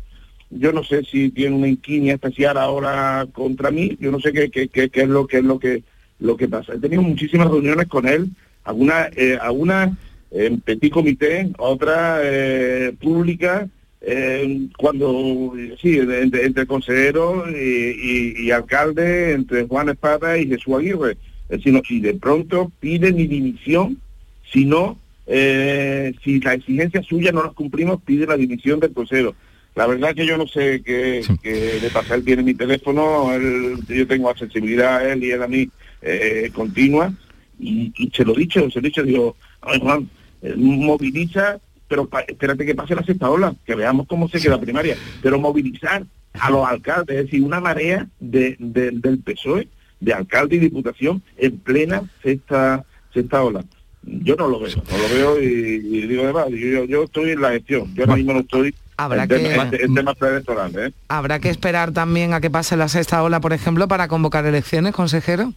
yo no sé si tiene una inquinia especial ahora contra mí, yo no sé qué, es lo que es lo que lo que pasa. He tenido muchísimas reuniones con él, algunas eh, en petit comité, otras eh, públicas, eh, cuando, sí, entre, entre consejero y, alcalde, entre Juan Espada y Jesús Aguirre. Decir, si de pronto pide mi dimisión, si no, eh, si la exigencia suya no las cumplimos, pide la dimisión del consejero. La verdad que yo no sé qué, le pasa. Él tiene mi teléfono, yo tengo accesibilidad a él y él a mí eh, continua. Y, se lo he dicho, se lo he dicho, digo, Juan, eh, moviliza, pero espérate que pase la sexta ola, que veamos cómo se queda primaria. Pero movilizar a los alcaldes, es decir, una marea de, del PSOE, de alcalde y diputación, en plena sexta, sexta ola. Yo no lo veo, no lo veo y, digo además, yo, yo, estoy en la gestión, yo ahora mismo no estoy Habrá que, ¿eh? ¿Habrá que esperar también a que pase la sexta ola, por ejemplo, para convocar elecciones, consejero?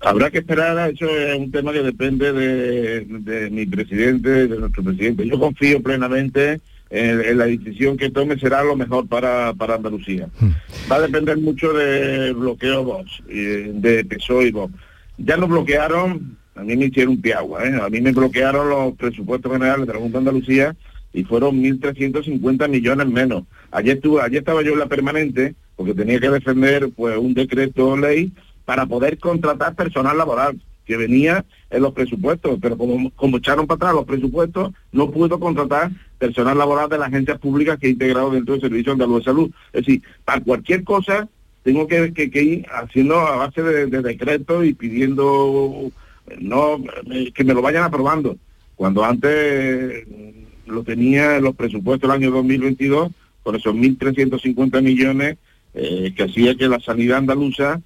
Habrá que esperar, eso es un tema que depende de, mi presidente, de nuestro presidente. Yo confío plenamente en, la decisión que tome, será lo mejor para, para Andalucía. Hmm. Va a depender mucho de bloqueo Vox, de PSOE y Vox. Ya nos bloquearon, a mí me hicieron un piagua, ¿eh? a mí me bloquearon los presupuestos generales de la Junta de Andalucía y fueron 1.350 millones menos. Ayer, estuve, ayer estaba yo en la permanente, porque tenía que defender pues un decreto ley para poder contratar personal laboral que venía en los presupuestos, pero como, como echaron para atrás los presupuestos, no pudo contratar personal laboral de las agencias públicas que he integrado dentro del Servicio Andaluz de Salud. Es decir, para cualquier cosa tengo que, que, ir haciendo a base de, de decretos y pidiendo no que me lo vayan aprobando. Cuando antes lo tenía en los presupuestos del año 2022, con esos 1.350 millones eh, que hacía que la sanidad andaluza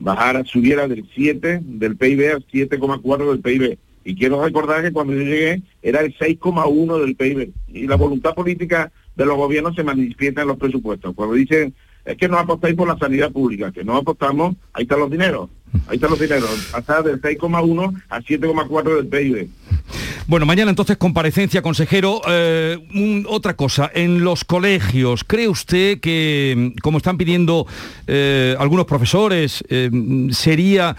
bajara, subiera del 7 del PIB al 7,4 del PIB. Y quiero recordar que cuando yo llegué era el 6,1 del PIB. Y la voluntad política de los gobiernos se manifiesta en los presupuestos. Cuando dicen, es que no apostáis por la sanidad pública, que no apostamos, ahí están los dineros. Ahí están los dineros, pasar del 6,1 a 7,4 del PIB. Bueno, mañana entonces comparecencia, consejero. Eh, otra cosa, en los colegios, ¿cree usted que, como están pidiendo eh, algunos profesores, eh, sería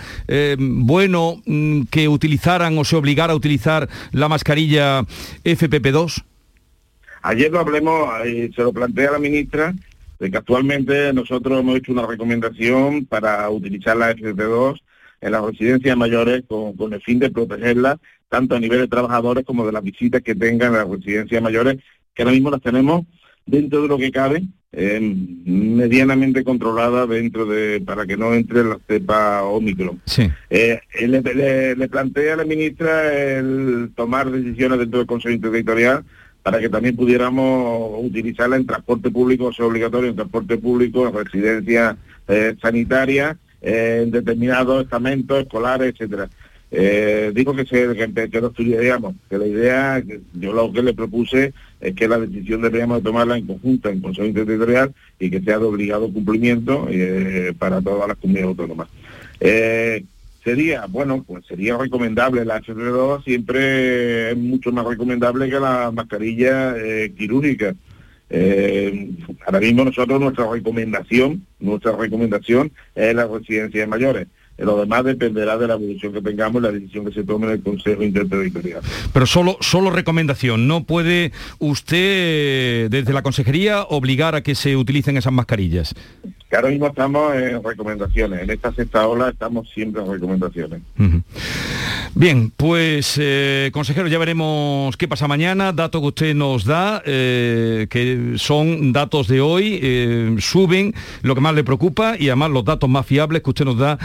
bueno mm, que utilizaran o se obligara a utilizar la mascarilla FPP2? Ayer lo hablemos, se lo plantea la ministra, de que actualmente nosotros hemos hecho una recomendación para utilizar la FP2 en las residencias mayores con, el fin de protegerlas tanto a nivel de trabajadores como de las visitas que tengan las residencias mayores, que ahora mismo las tenemos dentro de lo que cabe, medianamente controlada dentro de para que no entre la cepa Omicron. Sí. Eh, le, le, plantea a la ministra el tomar decisiones dentro del Consejo Interterritorial para que también pudiéramos utilizarla en transporte público, sea obligatorio en transporte público, en residencias eh, sanitarias, en determinados estamentos escolares, etcétera. Eh, digo que, se, que, que lo estudiaríamos, que la idea, yo lo que le propuse es que la decisión deberíamos tomarla en conjunto en Consejo Interterritorial y que sea de obligado cumplimiento eh, para todas las comunidades autónomas. Eh, sería, bueno, pues sería recomendable la FFP2, siempre es mucho más recomendable que la mascarilla eh, quirúrgica. Eh, ahora mismo nosotros nuestra recomendación, nuestra recomendación es la residencia de mayores. Lo demás dependerá de la evolución que tengamos y la decisión que se tome en el Consejo Interterritorial. Pero solo, solo recomendación, ¿no puede usted desde la Consejería obligar a que se utilicen esas mascarillas? Que ahora mismo estamos en recomendaciones. En esta sexta ola estamos siempre en recomendaciones. Bien, pues eh, consejero, ya veremos qué pasa mañana. Datos que usted nos da, eh, que son datos de hoy, eh, suben lo que más le preocupa y además los datos más fiables que usted nos da,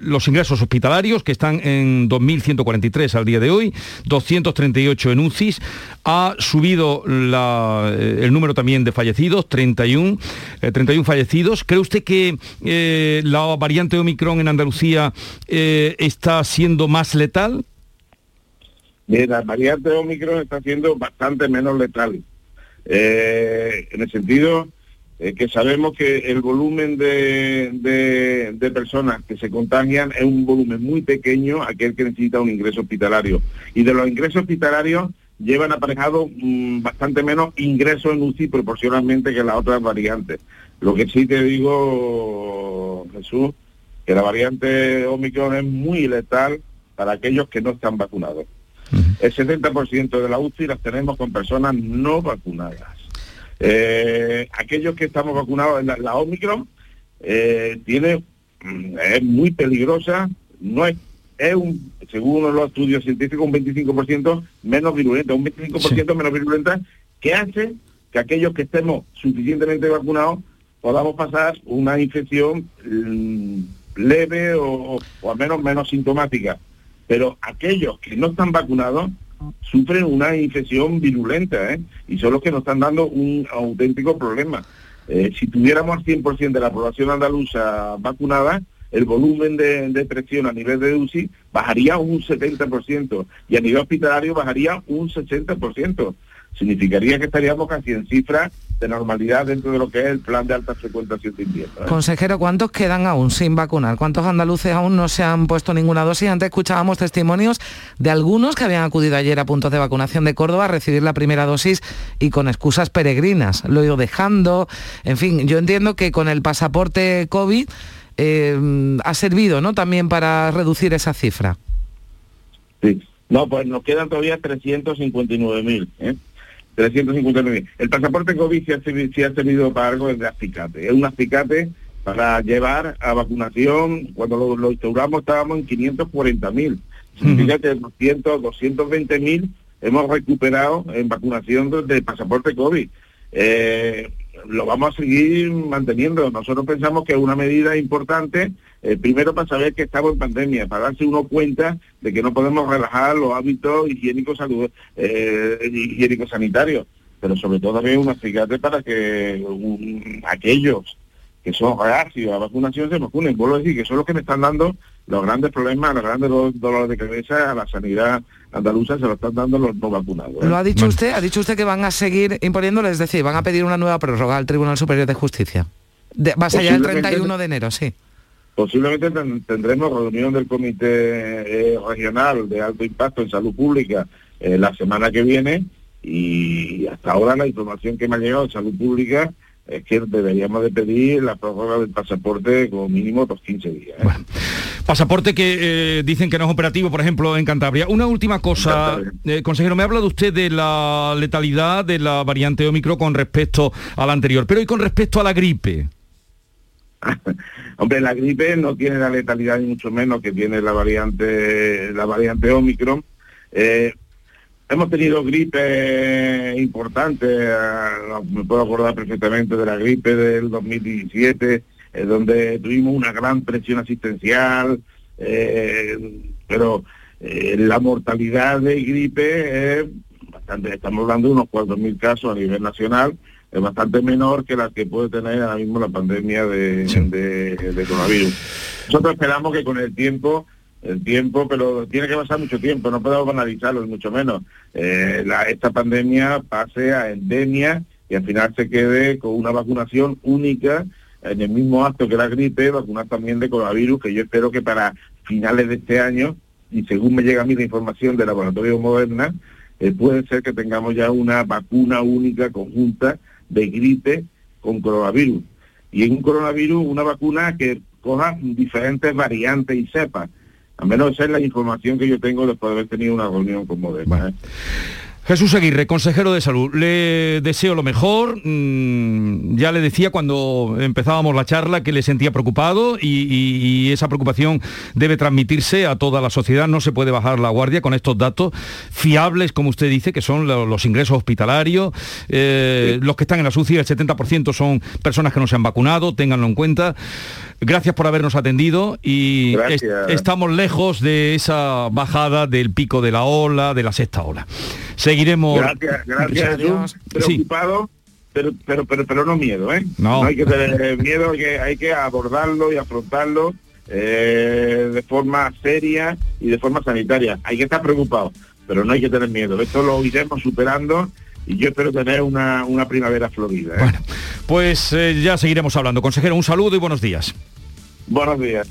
los ingresos hospitalarios que están en 2.143 al día de hoy, 238 en UCIs, ha subido el número también de fallecidos, 31, 31 fallecidos ¿Cree usted que eh, la variante Omicron en Andalucía eh, está siendo más letal? la variante Omicron está siendo bastante menos letal. Eh, en el sentido que sabemos que el volumen de, personas que se contagian es un volumen muy pequeño, aquel que necesita un ingreso hospitalario. Y de los ingresos hospitalarios llevan aparejado mm, bastante menos ingresos en UCI proporcionalmente que las otras variantes. Lo que sí te digo, Jesús, que la variante Omicron es muy letal para aquellos que no están vacunados. El 70% de la UCI las tenemos con personas no vacunadas. Eh, aquellos que estamos vacunados, la, la Omicron eh, tiene, mm, es muy peligrosa, no es, es un, según los estudios científicos, un 25% menos virulenta, un 25% menos virulenta, que hace que aquellos que estemos suficientemente vacunados podamos pasar una infección mm, leve o, al menos menos sintomática. Pero aquellos que no están vacunados sufren una infección virulenta ¿eh? y son los que nos están dando un auténtico problema. Eh, si tuviéramos al 100% de la población andaluza vacunada, el volumen de, presión a nivel de UCI bajaría un 70% y a nivel hospitalario bajaría un 60% significaría que estaríamos casi en cifras de normalidad dentro de lo que es el plan de alta frecuentación de invierno. ¿eh? Consejero, ¿cuántos quedan aún sin vacunar? ¿Cuántos andaluces aún no se han puesto ninguna dosis? Antes escuchábamos testimonios de algunos que habían acudido ayer a puntos de vacunación de Córdoba a recibir la primera dosis y con excusas peregrinas. Lo he ido dejando. En fin, yo entiendo que con el pasaporte COVID eh, ha servido ¿no? también para reducir esa cifra. Sí. No, pues nos quedan todavía 359.000. ¿eh? 359.000. El pasaporte COVID sí ha, servi- sí ha servido para algo de acicate. Es un acicate para llevar a vacunación. Cuando lo, lo instauramos estábamos en 540.000. Significa que 200, 220.000 hemos recuperado en vacunación de pasaporte COVID. Eh, lo vamos a seguir manteniendo. Nosotros pensamos que es una medida importante, eh, primero para saber que estamos en pandemia, para darse uno cuenta de que no podemos relajar los hábitos higiénicos eh, higiénicos sanitarios, pero sobre todo también un acicate para que aquellos que son reacios a la vacunación se vacunen. Vuelvo a decir que son los que me están dando los grandes problemas, los grandes do- dolores de cabeza a la sanidad andaluza, se lo están dando los no vacunados. ¿eh? Lo ha dicho usted, ha dicho usted que van a seguir imponiéndolo, es decir, van a pedir una nueva prórroga al Tribunal Superior de Justicia. De, va a ser ya el Posiblemente- 31 de enero, sí. Posiblemente ten- tendremos reunión del Comité eh, Regional de Alto Impacto en Salud Pública eh, la semana que viene y hasta ahora la información que me ha llegado de Salud Pública es que deberíamos de pedir la prórroga del pasaporte como mínimo los 15 días. ¿eh? Pasaporte que eh, dicen que no es operativo, por ejemplo, en Cantabria. Una última cosa, eh, consejero, me ha hablado usted de la letalidad de la variante Omicron con respecto a la anterior, pero y con respecto a la gripe. Hombre, la gripe no tiene la letalidad ni mucho menos que tiene la variante la variante Omicron. Hemos tenido gripe importantes, eh, me puedo acordar perfectamente de la gripe del 2017, eh, donde tuvimos una gran presión asistencial, eh, pero eh, la mortalidad de gripe es bastante, estamos hablando de unos 4.000 casos a nivel nacional, es bastante menor que la que puede tener ahora mismo la pandemia de, de- de coronavirus. Nosotros esperamos que con el tiempo, el tiempo, pero tiene que pasar mucho tiempo, no podemos banalizarlo, mucho menos. Eh, la- esta pandemia pase a endemia y al final se quede con una vacunación única en el mismo acto que la gripe, vacunar también de coronavirus, que yo espero que para finales de este año, y según me llega a mí la información del laboratorio Moderna, eh, puede ser que tengamos ya una vacuna única conjunta de gripe con coronavirus. Y en un coronavirus una vacuna que coja diferentes variantes y cepas. Al menos esa es la información que yo tengo después de haber tenido una reunión con Moderna. ¿eh? Jesús Aguirre, consejero de salud, le deseo lo mejor. Mm, ya le decía cuando empezábamos la charla que le sentía preocupado y, y- y esa preocupación debe transmitirse a toda la sociedad. No se puede bajar la guardia con estos datos fiables, como usted dice, que son lo- los ingresos hospitalarios. Eh, Los que están en la SUCI, el 70% son personas que no se han vacunado, ténganlo en cuenta. Gracias por habernos atendido y est- estamos lejos de esa bajada del pico de la ola, de la sexta ola. Seguiremos. Gracias, gracias. Preocupado, pero, pero, pero, pero no miedo, ¿eh? No. hay que tener miedo, hay que, hay que abordarlo y afrontarlo eh, de forma seria y de forma sanitaria. Hay que estar preocupado, pero no hay que tener miedo. Esto lo iremos superando y yo espero tener una, una primavera florida. ¿eh? Pues eh, ya seguiremos hablando. Consejero, un saludo y buenos días. Buenos días.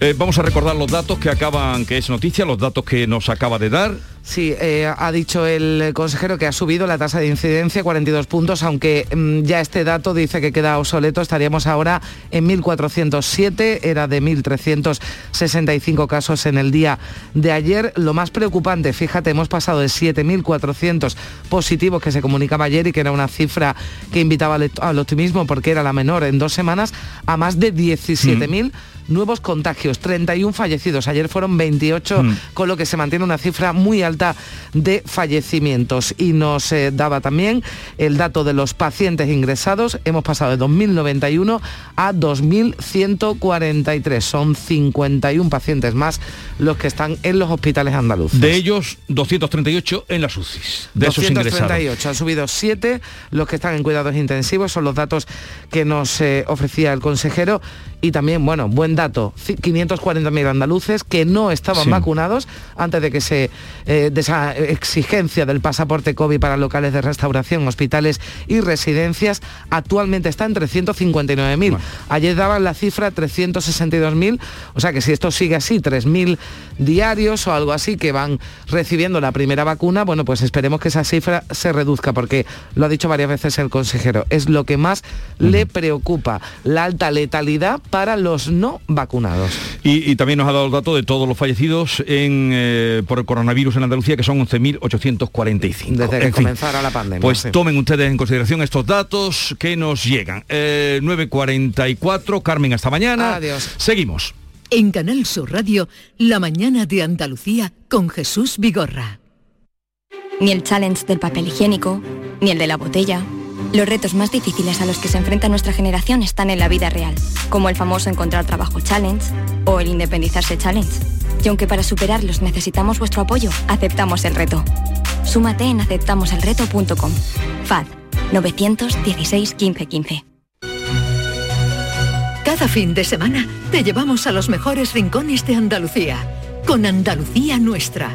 Eh, vamos a recordar los datos que acaban, que es noticia, los datos que nos acaba de dar. Sí, eh, ha dicho el consejero que ha subido la tasa de incidencia 42 puntos, aunque mm, ya este dato dice que queda obsoleto. Estaríamos ahora en 1.407, era de 1.365 casos en el día de ayer. Lo más preocupante, fíjate, hemos pasado de 7.400 positivos que se comunicaba ayer y que era una cifra que invitaba al al optimismo porque era la menor en dos semanas, a más de 17.000 nuevos contagios, 31 fallecidos. Ayer fueron 28, con lo que se mantiene una cifra muy alta de fallecimientos. Y nos eh, daba también el dato de los pacientes ingresados. Hemos pasado de 2.091 a 2.143. Son 51 pacientes más los que están en los hospitales andaluces. De ellos, 238 en las UCIs. De esos ingresados. 238, han subido 7 los que están en cuidados intensivos, son los datos que nos eh, ofrecía el consejero. Y también, bueno, buen dato, ci- 540.000 andaluces que no estaban Sí. vacunados antes de que se eh, de esa exigencia del pasaporte COVID para locales de restauración, hospitales y residencias, actualmente está en 359.000. Ayer daban la cifra 362.000, o sea que si esto sigue así, 3.000 diarios o algo así que van recibiendo la primera vacuna, bueno, pues esperemos que esa cifra se reduzca, porque lo ha dicho varias veces el consejero, es lo que más le preocupa, la alta letalidad para los no vacunados. Y, y también nos ha dado el dato de todos los fallecidos en, eh, por el coronavirus en Andalucía, que son 11.845. Desde que En fin, comenzara la pandemia. Pues sí. tomen ustedes en consideración estos datos que nos llegan. Eh, 9.44, Carmen, hasta mañana. Adiós. Seguimos. En Canal Sur Radio, La mañana de Andalucía con Jesús Vigorra. Ni el challenge del papel higiénico, ni el de la botella. Los retos más difíciles a los que se enfrenta nuestra generación están en la vida real, como el famoso encontrar trabajo challenge o el independizarse challenge. Y aunque para superarlos necesitamos vuestro apoyo, aceptamos el reto. Súmate en aceptamoselreto.com. FAD 916 1515. Cada fin de semana te llevamos a los mejores rincones de Andalucía, con Andalucía Nuestra.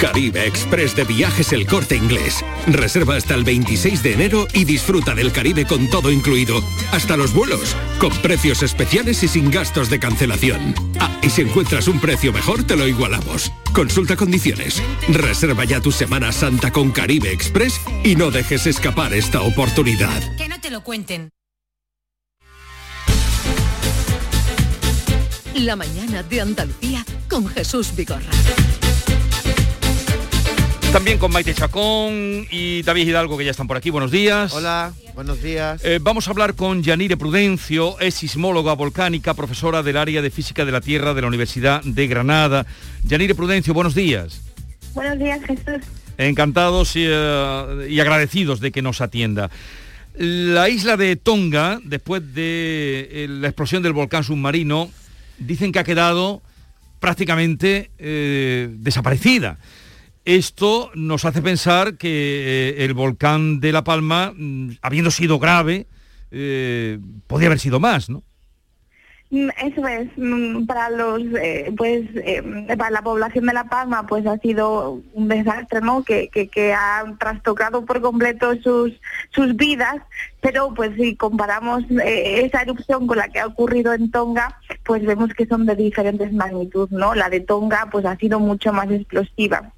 Caribe Express de Viajes El Corte Inglés. Reserva hasta el 26 de enero y disfruta del Caribe con todo incluido, hasta los vuelos, con precios especiales y sin gastos de cancelación. Ah, y si encuentras un precio mejor, te lo igualamos. Consulta condiciones. Reserva ya tu Semana Santa con Caribe Express y no dejes escapar esta oportunidad. Que no te lo cuenten. La mañana de Andalucía con Jesús Vigorra. También con Maite Chacón y David Hidalgo, que ya están por aquí. Buenos días. Hola, buenos días. Eh, vamos a hablar con Yanire Prudencio, es sismóloga volcánica, profesora del área de Física de la Tierra de la Universidad de Granada. Yanire Prudencio, buenos días. Buenos días, Jesús. Encantados y, eh, y agradecidos de que nos atienda. La isla de Tonga, después de eh, la explosión del volcán submarino, dicen que ha quedado prácticamente eh, desaparecida. Esto nos hace pensar que eh, el volcán de La Palma, mm, habiendo sido grave, eh, podría haber sido más, ¿no? Mm, Eso es, mm, para los, eh, pues, eh, para la población de La Palma, pues ha sido un desastre, ¿no? Que, que, que ha trastocado por completo sus, sus vidas, pero pues si comparamos eh, esa erupción con la que ha ocurrido en Tonga, pues vemos que son de diferentes magnitud, ¿no? La de Tonga, pues ha sido mucho más explosiva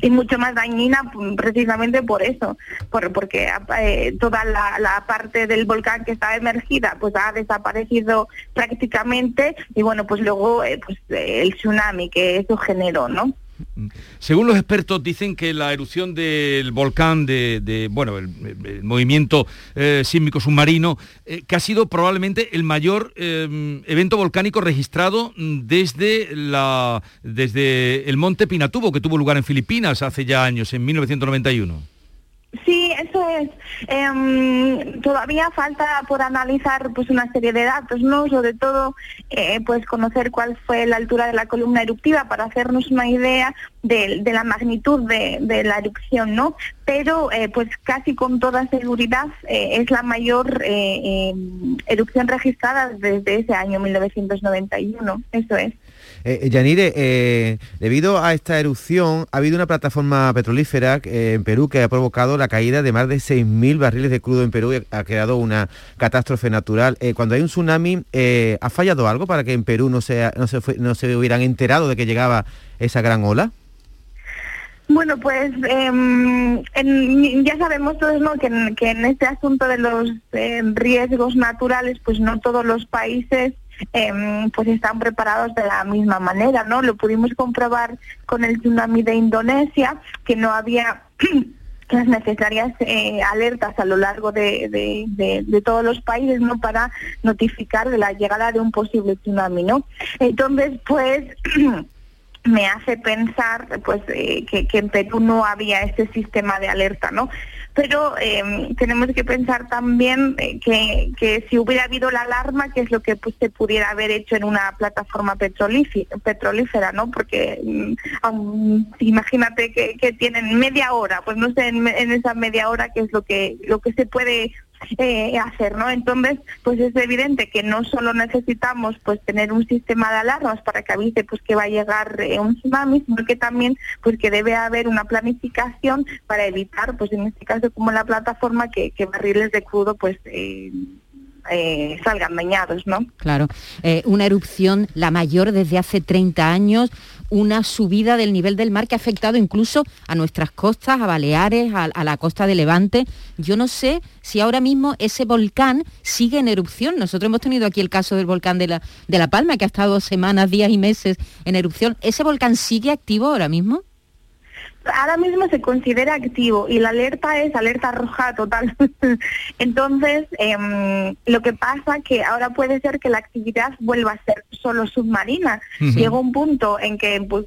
y mucho más dañina mm, precisamente por eso, por, porque eh, toda la, la parte del volcán que estaba emergida pues ha desaparecido prácticamente y bueno pues luego eh, pues eh, el tsunami que eso generó, ¿no? Según los expertos dicen que la erupción del volcán, de, bueno, el, movimiento eh, sísmico submarino, eh, que ha sido probablemente el mayor eh, evento volcánico registrado desde, la, desde el monte Pinatubo, que tuvo lugar en Filipinas hace ya años, en 1991. Sí, eso es. Em, todavía falta por analizar pues una serie de datos, ¿no? Sobre todo, eh, pues conocer cuál fue la altura de la columna eruptiva para hacernos una idea de, de la magnitud de, la erupción, ¿no? Pero, eh, pues casi con toda seguridad eh, es la mayor eh, em, erupción registrada desde ese año 1991. Eso es. Yanire, debido a esta erupción ha habido una plataforma petrolífera en Perú que ha provocado la caída de más de 6.000 barriles de crudo en Perú y ha creado una catástrofe natural. Cuando hay un tsunami, ¿ha fallado algo para que en Perú no, sea, no, se no se hubieran enterado de que llegaba esa gran ola? Bueno, pues en- ya sabemos todos ¿no? que, en, este asunto de los em, riesgos naturales, pues no todos los países em, pues están preparados de la misma manera, ¿no? Lo pudimos comprobar con el tsunami de Indonesia, que no había las necesarias eh, alertas a lo largo de- de todos los países no para notificar de la llegada de un posible tsunami no entonces pues me hace pensar pues eh, que, en Perú no había ese sistema de alerta, ¿no? Pero eh, tenemos que pensar también eh, que, que si hubiera habido la alarma, que es lo que pues, se pudiera haber hecho en una plataforma petrolífera, ¿no? Porque mm, imagínate que, tienen media hora, pues no sé en, en esa media hora qué es lo que lo que se puede eh, hacer, ¿no? Entonces, pues es evidente que no solo necesitamos pues tener un sistema de alarmas para que avise pues que va a llegar eh, un tsunami, sino que también pues que debe haber una planificación para evitar, pues en este caso como la plataforma, que, que barriles de crudo pues eh, salgan dañados, ¿no? Claro, una erupción la mayor desde hace 30 años, una subida del nivel del mar que ha afectado incluso a nuestras costas, a Baleares, a, la costa de Levante. Yo no sé si ahora mismo ese volcán sigue en erupción. Nosotros hemos tenido aquí el caso del volcán de la, de la Palma, que ha estado semanas, días y meses en erupción. ¿Ese volcán sigue activo ahora mismo? ahora mismo se considera activo y la alerta es alerta roja total. Entonces, em, lo que pasa que ahora puede ser que la actividad vuelva a ser solo submarina. Ujú. Llega un punto en que pues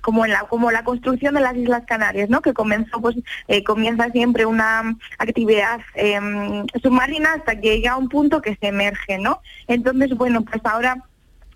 como en la como la construcción de las Islas Canarias, ¿no? Que comenzó pues eh, comienza siempre una actividad em, submarina hasta que llega a un punto que se emerge, ¿no? Entonces, bueno, pues ahora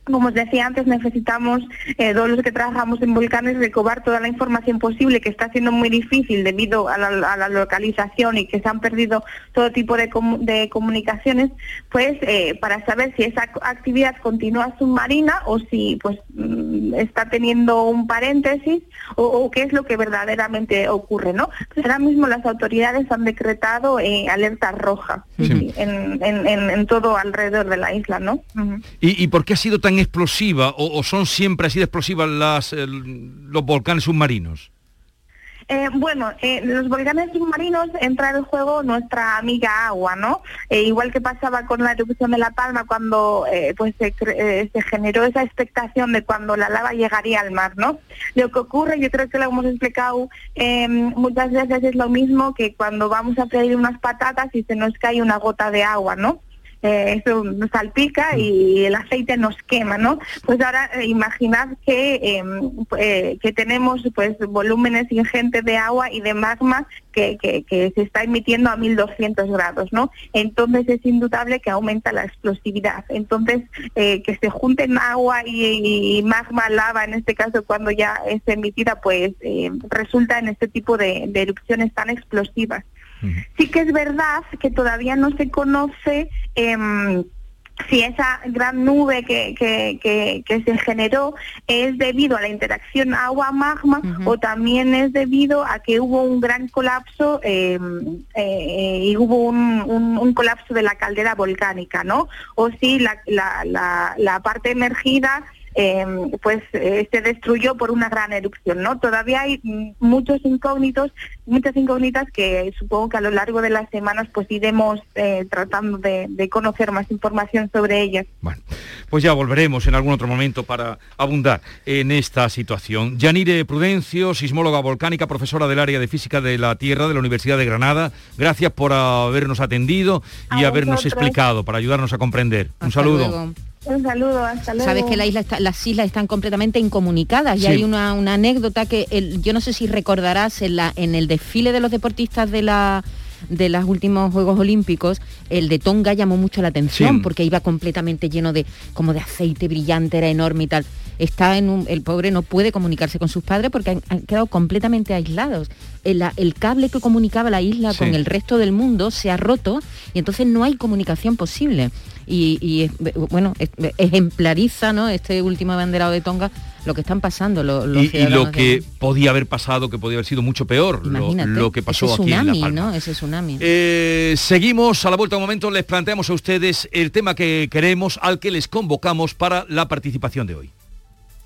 como os decía antes, necesitamos, eh, todos los que trabajamos en volcanes, recobar toda la información posible, que está siendo muy difícil debido a la, a la localización y que se han perdido todo tipo de, comu- de comunicaciones, pues eh, para saber si esa actividad continúa submarina o si pues mm, está teniendo un paréntesis o, o qué es lo que verdaderamente ocurre, ¿no? Pues ahora mismo las autoridades han decretado eh, alerta roja Sí. en, en- en- en todo alrededor de la isla, ¿no? Ujú. ¿Y, y por qué ha sido tan explosiva o, son siempre así de explosivas las, el- los volcanes submarinos? Eh, bueno, eh, los volcanes submarinos entra en juego nuestra amiga agua, ¿no? Eh, igual que pasaba con la erupción de La Palma cuando eh, pues se, eh, se generó esa expectación de cuando la lava llegaría al mar, ¿no? Lo que ocurre, yo creo que lo hemos explicado eh, muchas veces, es lo mismo que cuando vamos a freír unas patatas y se nos cae una gota de agua, ¿no? Eh, eso nos salpica y el aceite nos quema, ¿no? Pues ahora eh, imaginad que, eh, eh, que tenemos pues volúmenes ingentes de agua y de magma que, que, que se está emitiendo a 1200 grados, ¿no? Entonces es indudable que aumenta la explosividad. Entonces, eh, que se junten agua y, y magma, lava, en este caso cuando ya es emitida, pues eh, resulta en este tipo de, de erupciones tan explosivas. Sí que es verdad que todavía no se conoce em, si esa gran nube que, que, que, que se generó es debido a la interacción agua-magma o también es debido a que hubo un gran colapso em, eh, y hubo un, un- un colapso de la caldera volcánica, ¿no? O si la, la, la, la parte emergida em, pues eh, se destruyó por una gran erupción, ¿no? Todavía hay muchos incógnitos, muchas incógnitas que supongo que a lo largo de las semanas pues iremos eh, tratando de, de conocer más información sobre ellas. Pues ya volveremos en algún otro momento para abundar en esta situación. Yanire Prudencio, sismóloga volcánica, profesora del área de física de la Tierra de la Universidad de Granada, gracias por habernos atendido y A habernos vosotros. explicado para ayudarnos a comprender. Un saludo. luego. Un saludo, hasta luego. Sabes que la isla está- las islas están completamente incomunicadas y Sí. hay una, una anécdota que el- yo no sé si recordarás en, la, en el desfile de los deportistas de la de los últimos Juegos Olímpicos, el de Tonga llamó mucho la atención Sí. porque iba completamente lleno de como de aceite brillante, era enorme y tal. Está en un, el pobre no puede comunicarse con sus padres porque han, han quedado completamente aislados. El, cable que comunicaba la isla Sí. con el resto del mundo se ha roto y entonces no hay comunicación posible. Y, y es- bueno, es- ejemplariza ¿no? este último abanderado de Tonga lo que están pasando los, los Y, lo de- que podía haber pasado, que podía haber sido mucho peor, lo, que pasó ese aquí en La Palma. ¿no? Ese tsunami. Eh, seguimos a la vuelta de un momento, les planteamos a ustedes el tema que queremos, al que les convocamos para la participación de hoy.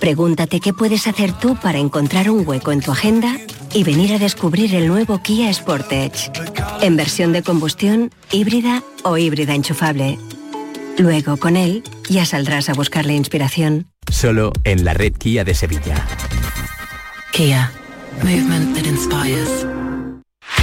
Pregúntate qué puedes hacer tú para encontrar un hueco en tu agenda y venir a descubrir el nuevo Kia Sportage. En versión de combustión, híbrida o híbrida enchufable. Luego, con él, ya saldrás a buscar la inspiración. Solo en la red Kia de Sevilla. Kia. Movement that inspires.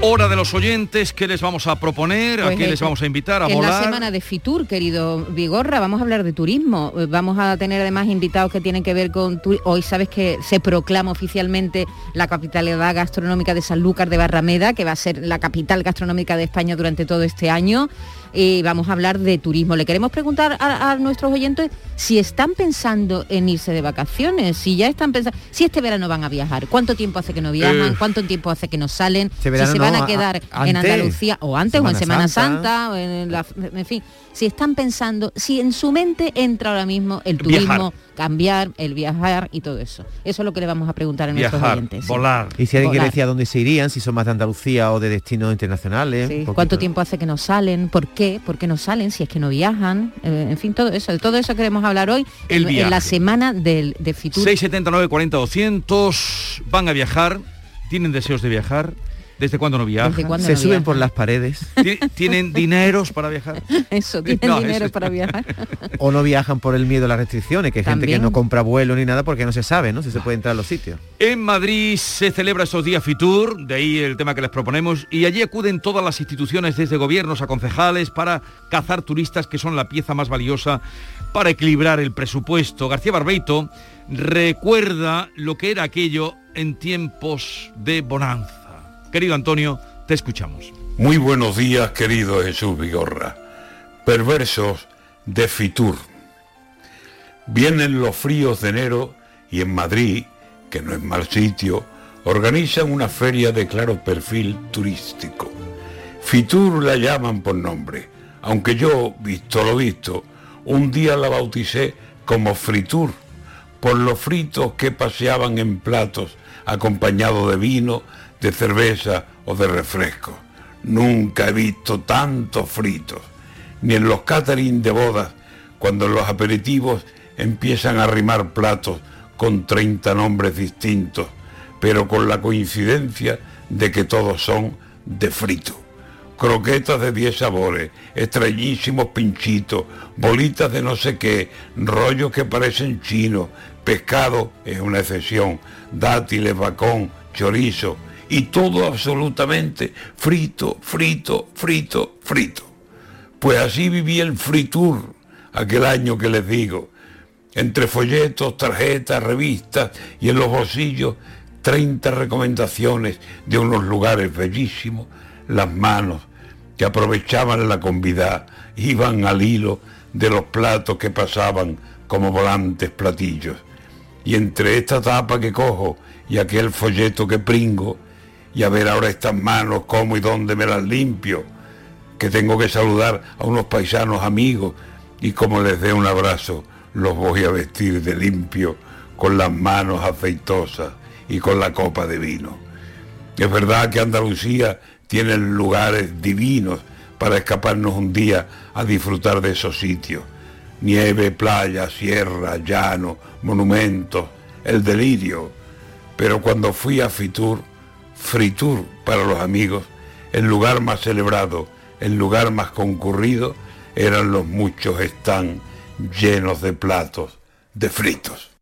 Hora de los oyentes, ¿qué les vamos a proponer? ¿A Pues qué es- les vamos a invitar? ¿A Es la volar? semana de Fitur, querido Vigorra. Vamos a hablar de turismo. Eh, Vamos a tener además invitados que tienen que ver con... tu- Hoy sabes que se proclama oficialmente la capitalidad gastronómica de Sanlúcar de Barrameda, que va a ser la capital gastronómica de España durante todo este año. Y vamos a hablar de turismo. Le queremos preguntar a, a nuestros oyentes si están pensando en irse de vacaciones, si ya están pensando, si este verano van a viajar, cuánto tiempo hace que no viajan, Eh. cuánto tiempo hace que no salen, Este si se van no, a a- quedar a- en. Andalucía o antes o en Semana Santa. Santa, o en, la- en fin, si están pensando, si en su mente entra ahora mismo el turismo, Viajar. cambiar, el viajar y todo eso. Eso es lo que le vamos a preguntar a nuestros oyentes. sí. Y si alguien quiere Volar. decir a dónde se irían, si son más de Andalucía o de destinos internacionales. Sí. ¿Cuánto tiempo hace que no salen? ¿Por qué? ¿Por qué no salen? Si es que no viajan. Eh, en fin, todo eso. De todo eso queremos hablar hoy El en, en la semana del, de Fitur. 679 40 200 van a viajar, tienen deseos de viajar. ¿Desde cuándo no viajan? ¿Desde cuándo Se no suben viajan? por las paredes. Ti- ¿Tienen dineros para viajar? Eso, tienen No, dinero eso- para viajar. o no viajan por el miedo a las restricciones, que hay gente que no compra vuelo ni nada porque no se sabe, ¿no? Si se puede entrar a los sitios. En Madrid se celebra estos días Fitur, de ahí el tema que les proponemos, y allí acuden todas las instituciones, desde gobiernos a concejales, para cazar turistas, que son la pieza más valiosa para equilibrar el presupuesto. García Barbeito recuerda lo que era aquello en tiempos de bonanza. Querido Antonio, te escuchamos. Muy buenos días, querido Jesús Vigorra. Perversos de Fitur. Vienen los fríos de enero y en Madrid, que no es mal sitio, organizan una feria de claro perfil turístico. Fitur la llaman por nombre, aunque yo, visto lo visto, un día la bauticé como Fritur, por los fritos que paseaban en platos acompañados de vino, de cerveza o de refresco. Nunca he visto tantos fritos, ni en los catering de bodas, cuando los aperitivos empiezan a arrimar platos con 30 nombres distintos, pero con la coincidencia de que todos son de frito. Croquetas de 10 sabores, extrañísimos pinchitos, bolitas de no sé qué, rollos que parecen chinos, pescado es una excepción, dátiles, bacón, chorizo, y todo absolutamente frito, frito, frito, frito. Pues así viví el fritur aquel año que les digo. Entre folletos, tarjetas, revistas y en los bolsillos 30 recomendaciones de unos lugares bellísimos, las manos que aprovechaban la convidad iban al hilo de los platos que pasaban como volantes platillos. Y entre esta tapa que cojo y aquel folleto que pringo, y a ver ahora estas manos cómo y dónde me las limpio, que tengo que saludar a unos paisanos amigos y como les dé un abrazo, los voy a vestir de limpio con las manos aceitosas y con la copa de vino. Es verdad que Andalucía tiene lugares divinos para escaparnos un día a disfrutar de esos sitios. Nieve, playa, sierra, llano, monumentos, el delirio. Pero cuando fui a Fitur, Fritur para los amigos, el lugar más celebrado, el lugar más concurrido, eran los muchos están llenos de platos de fritos.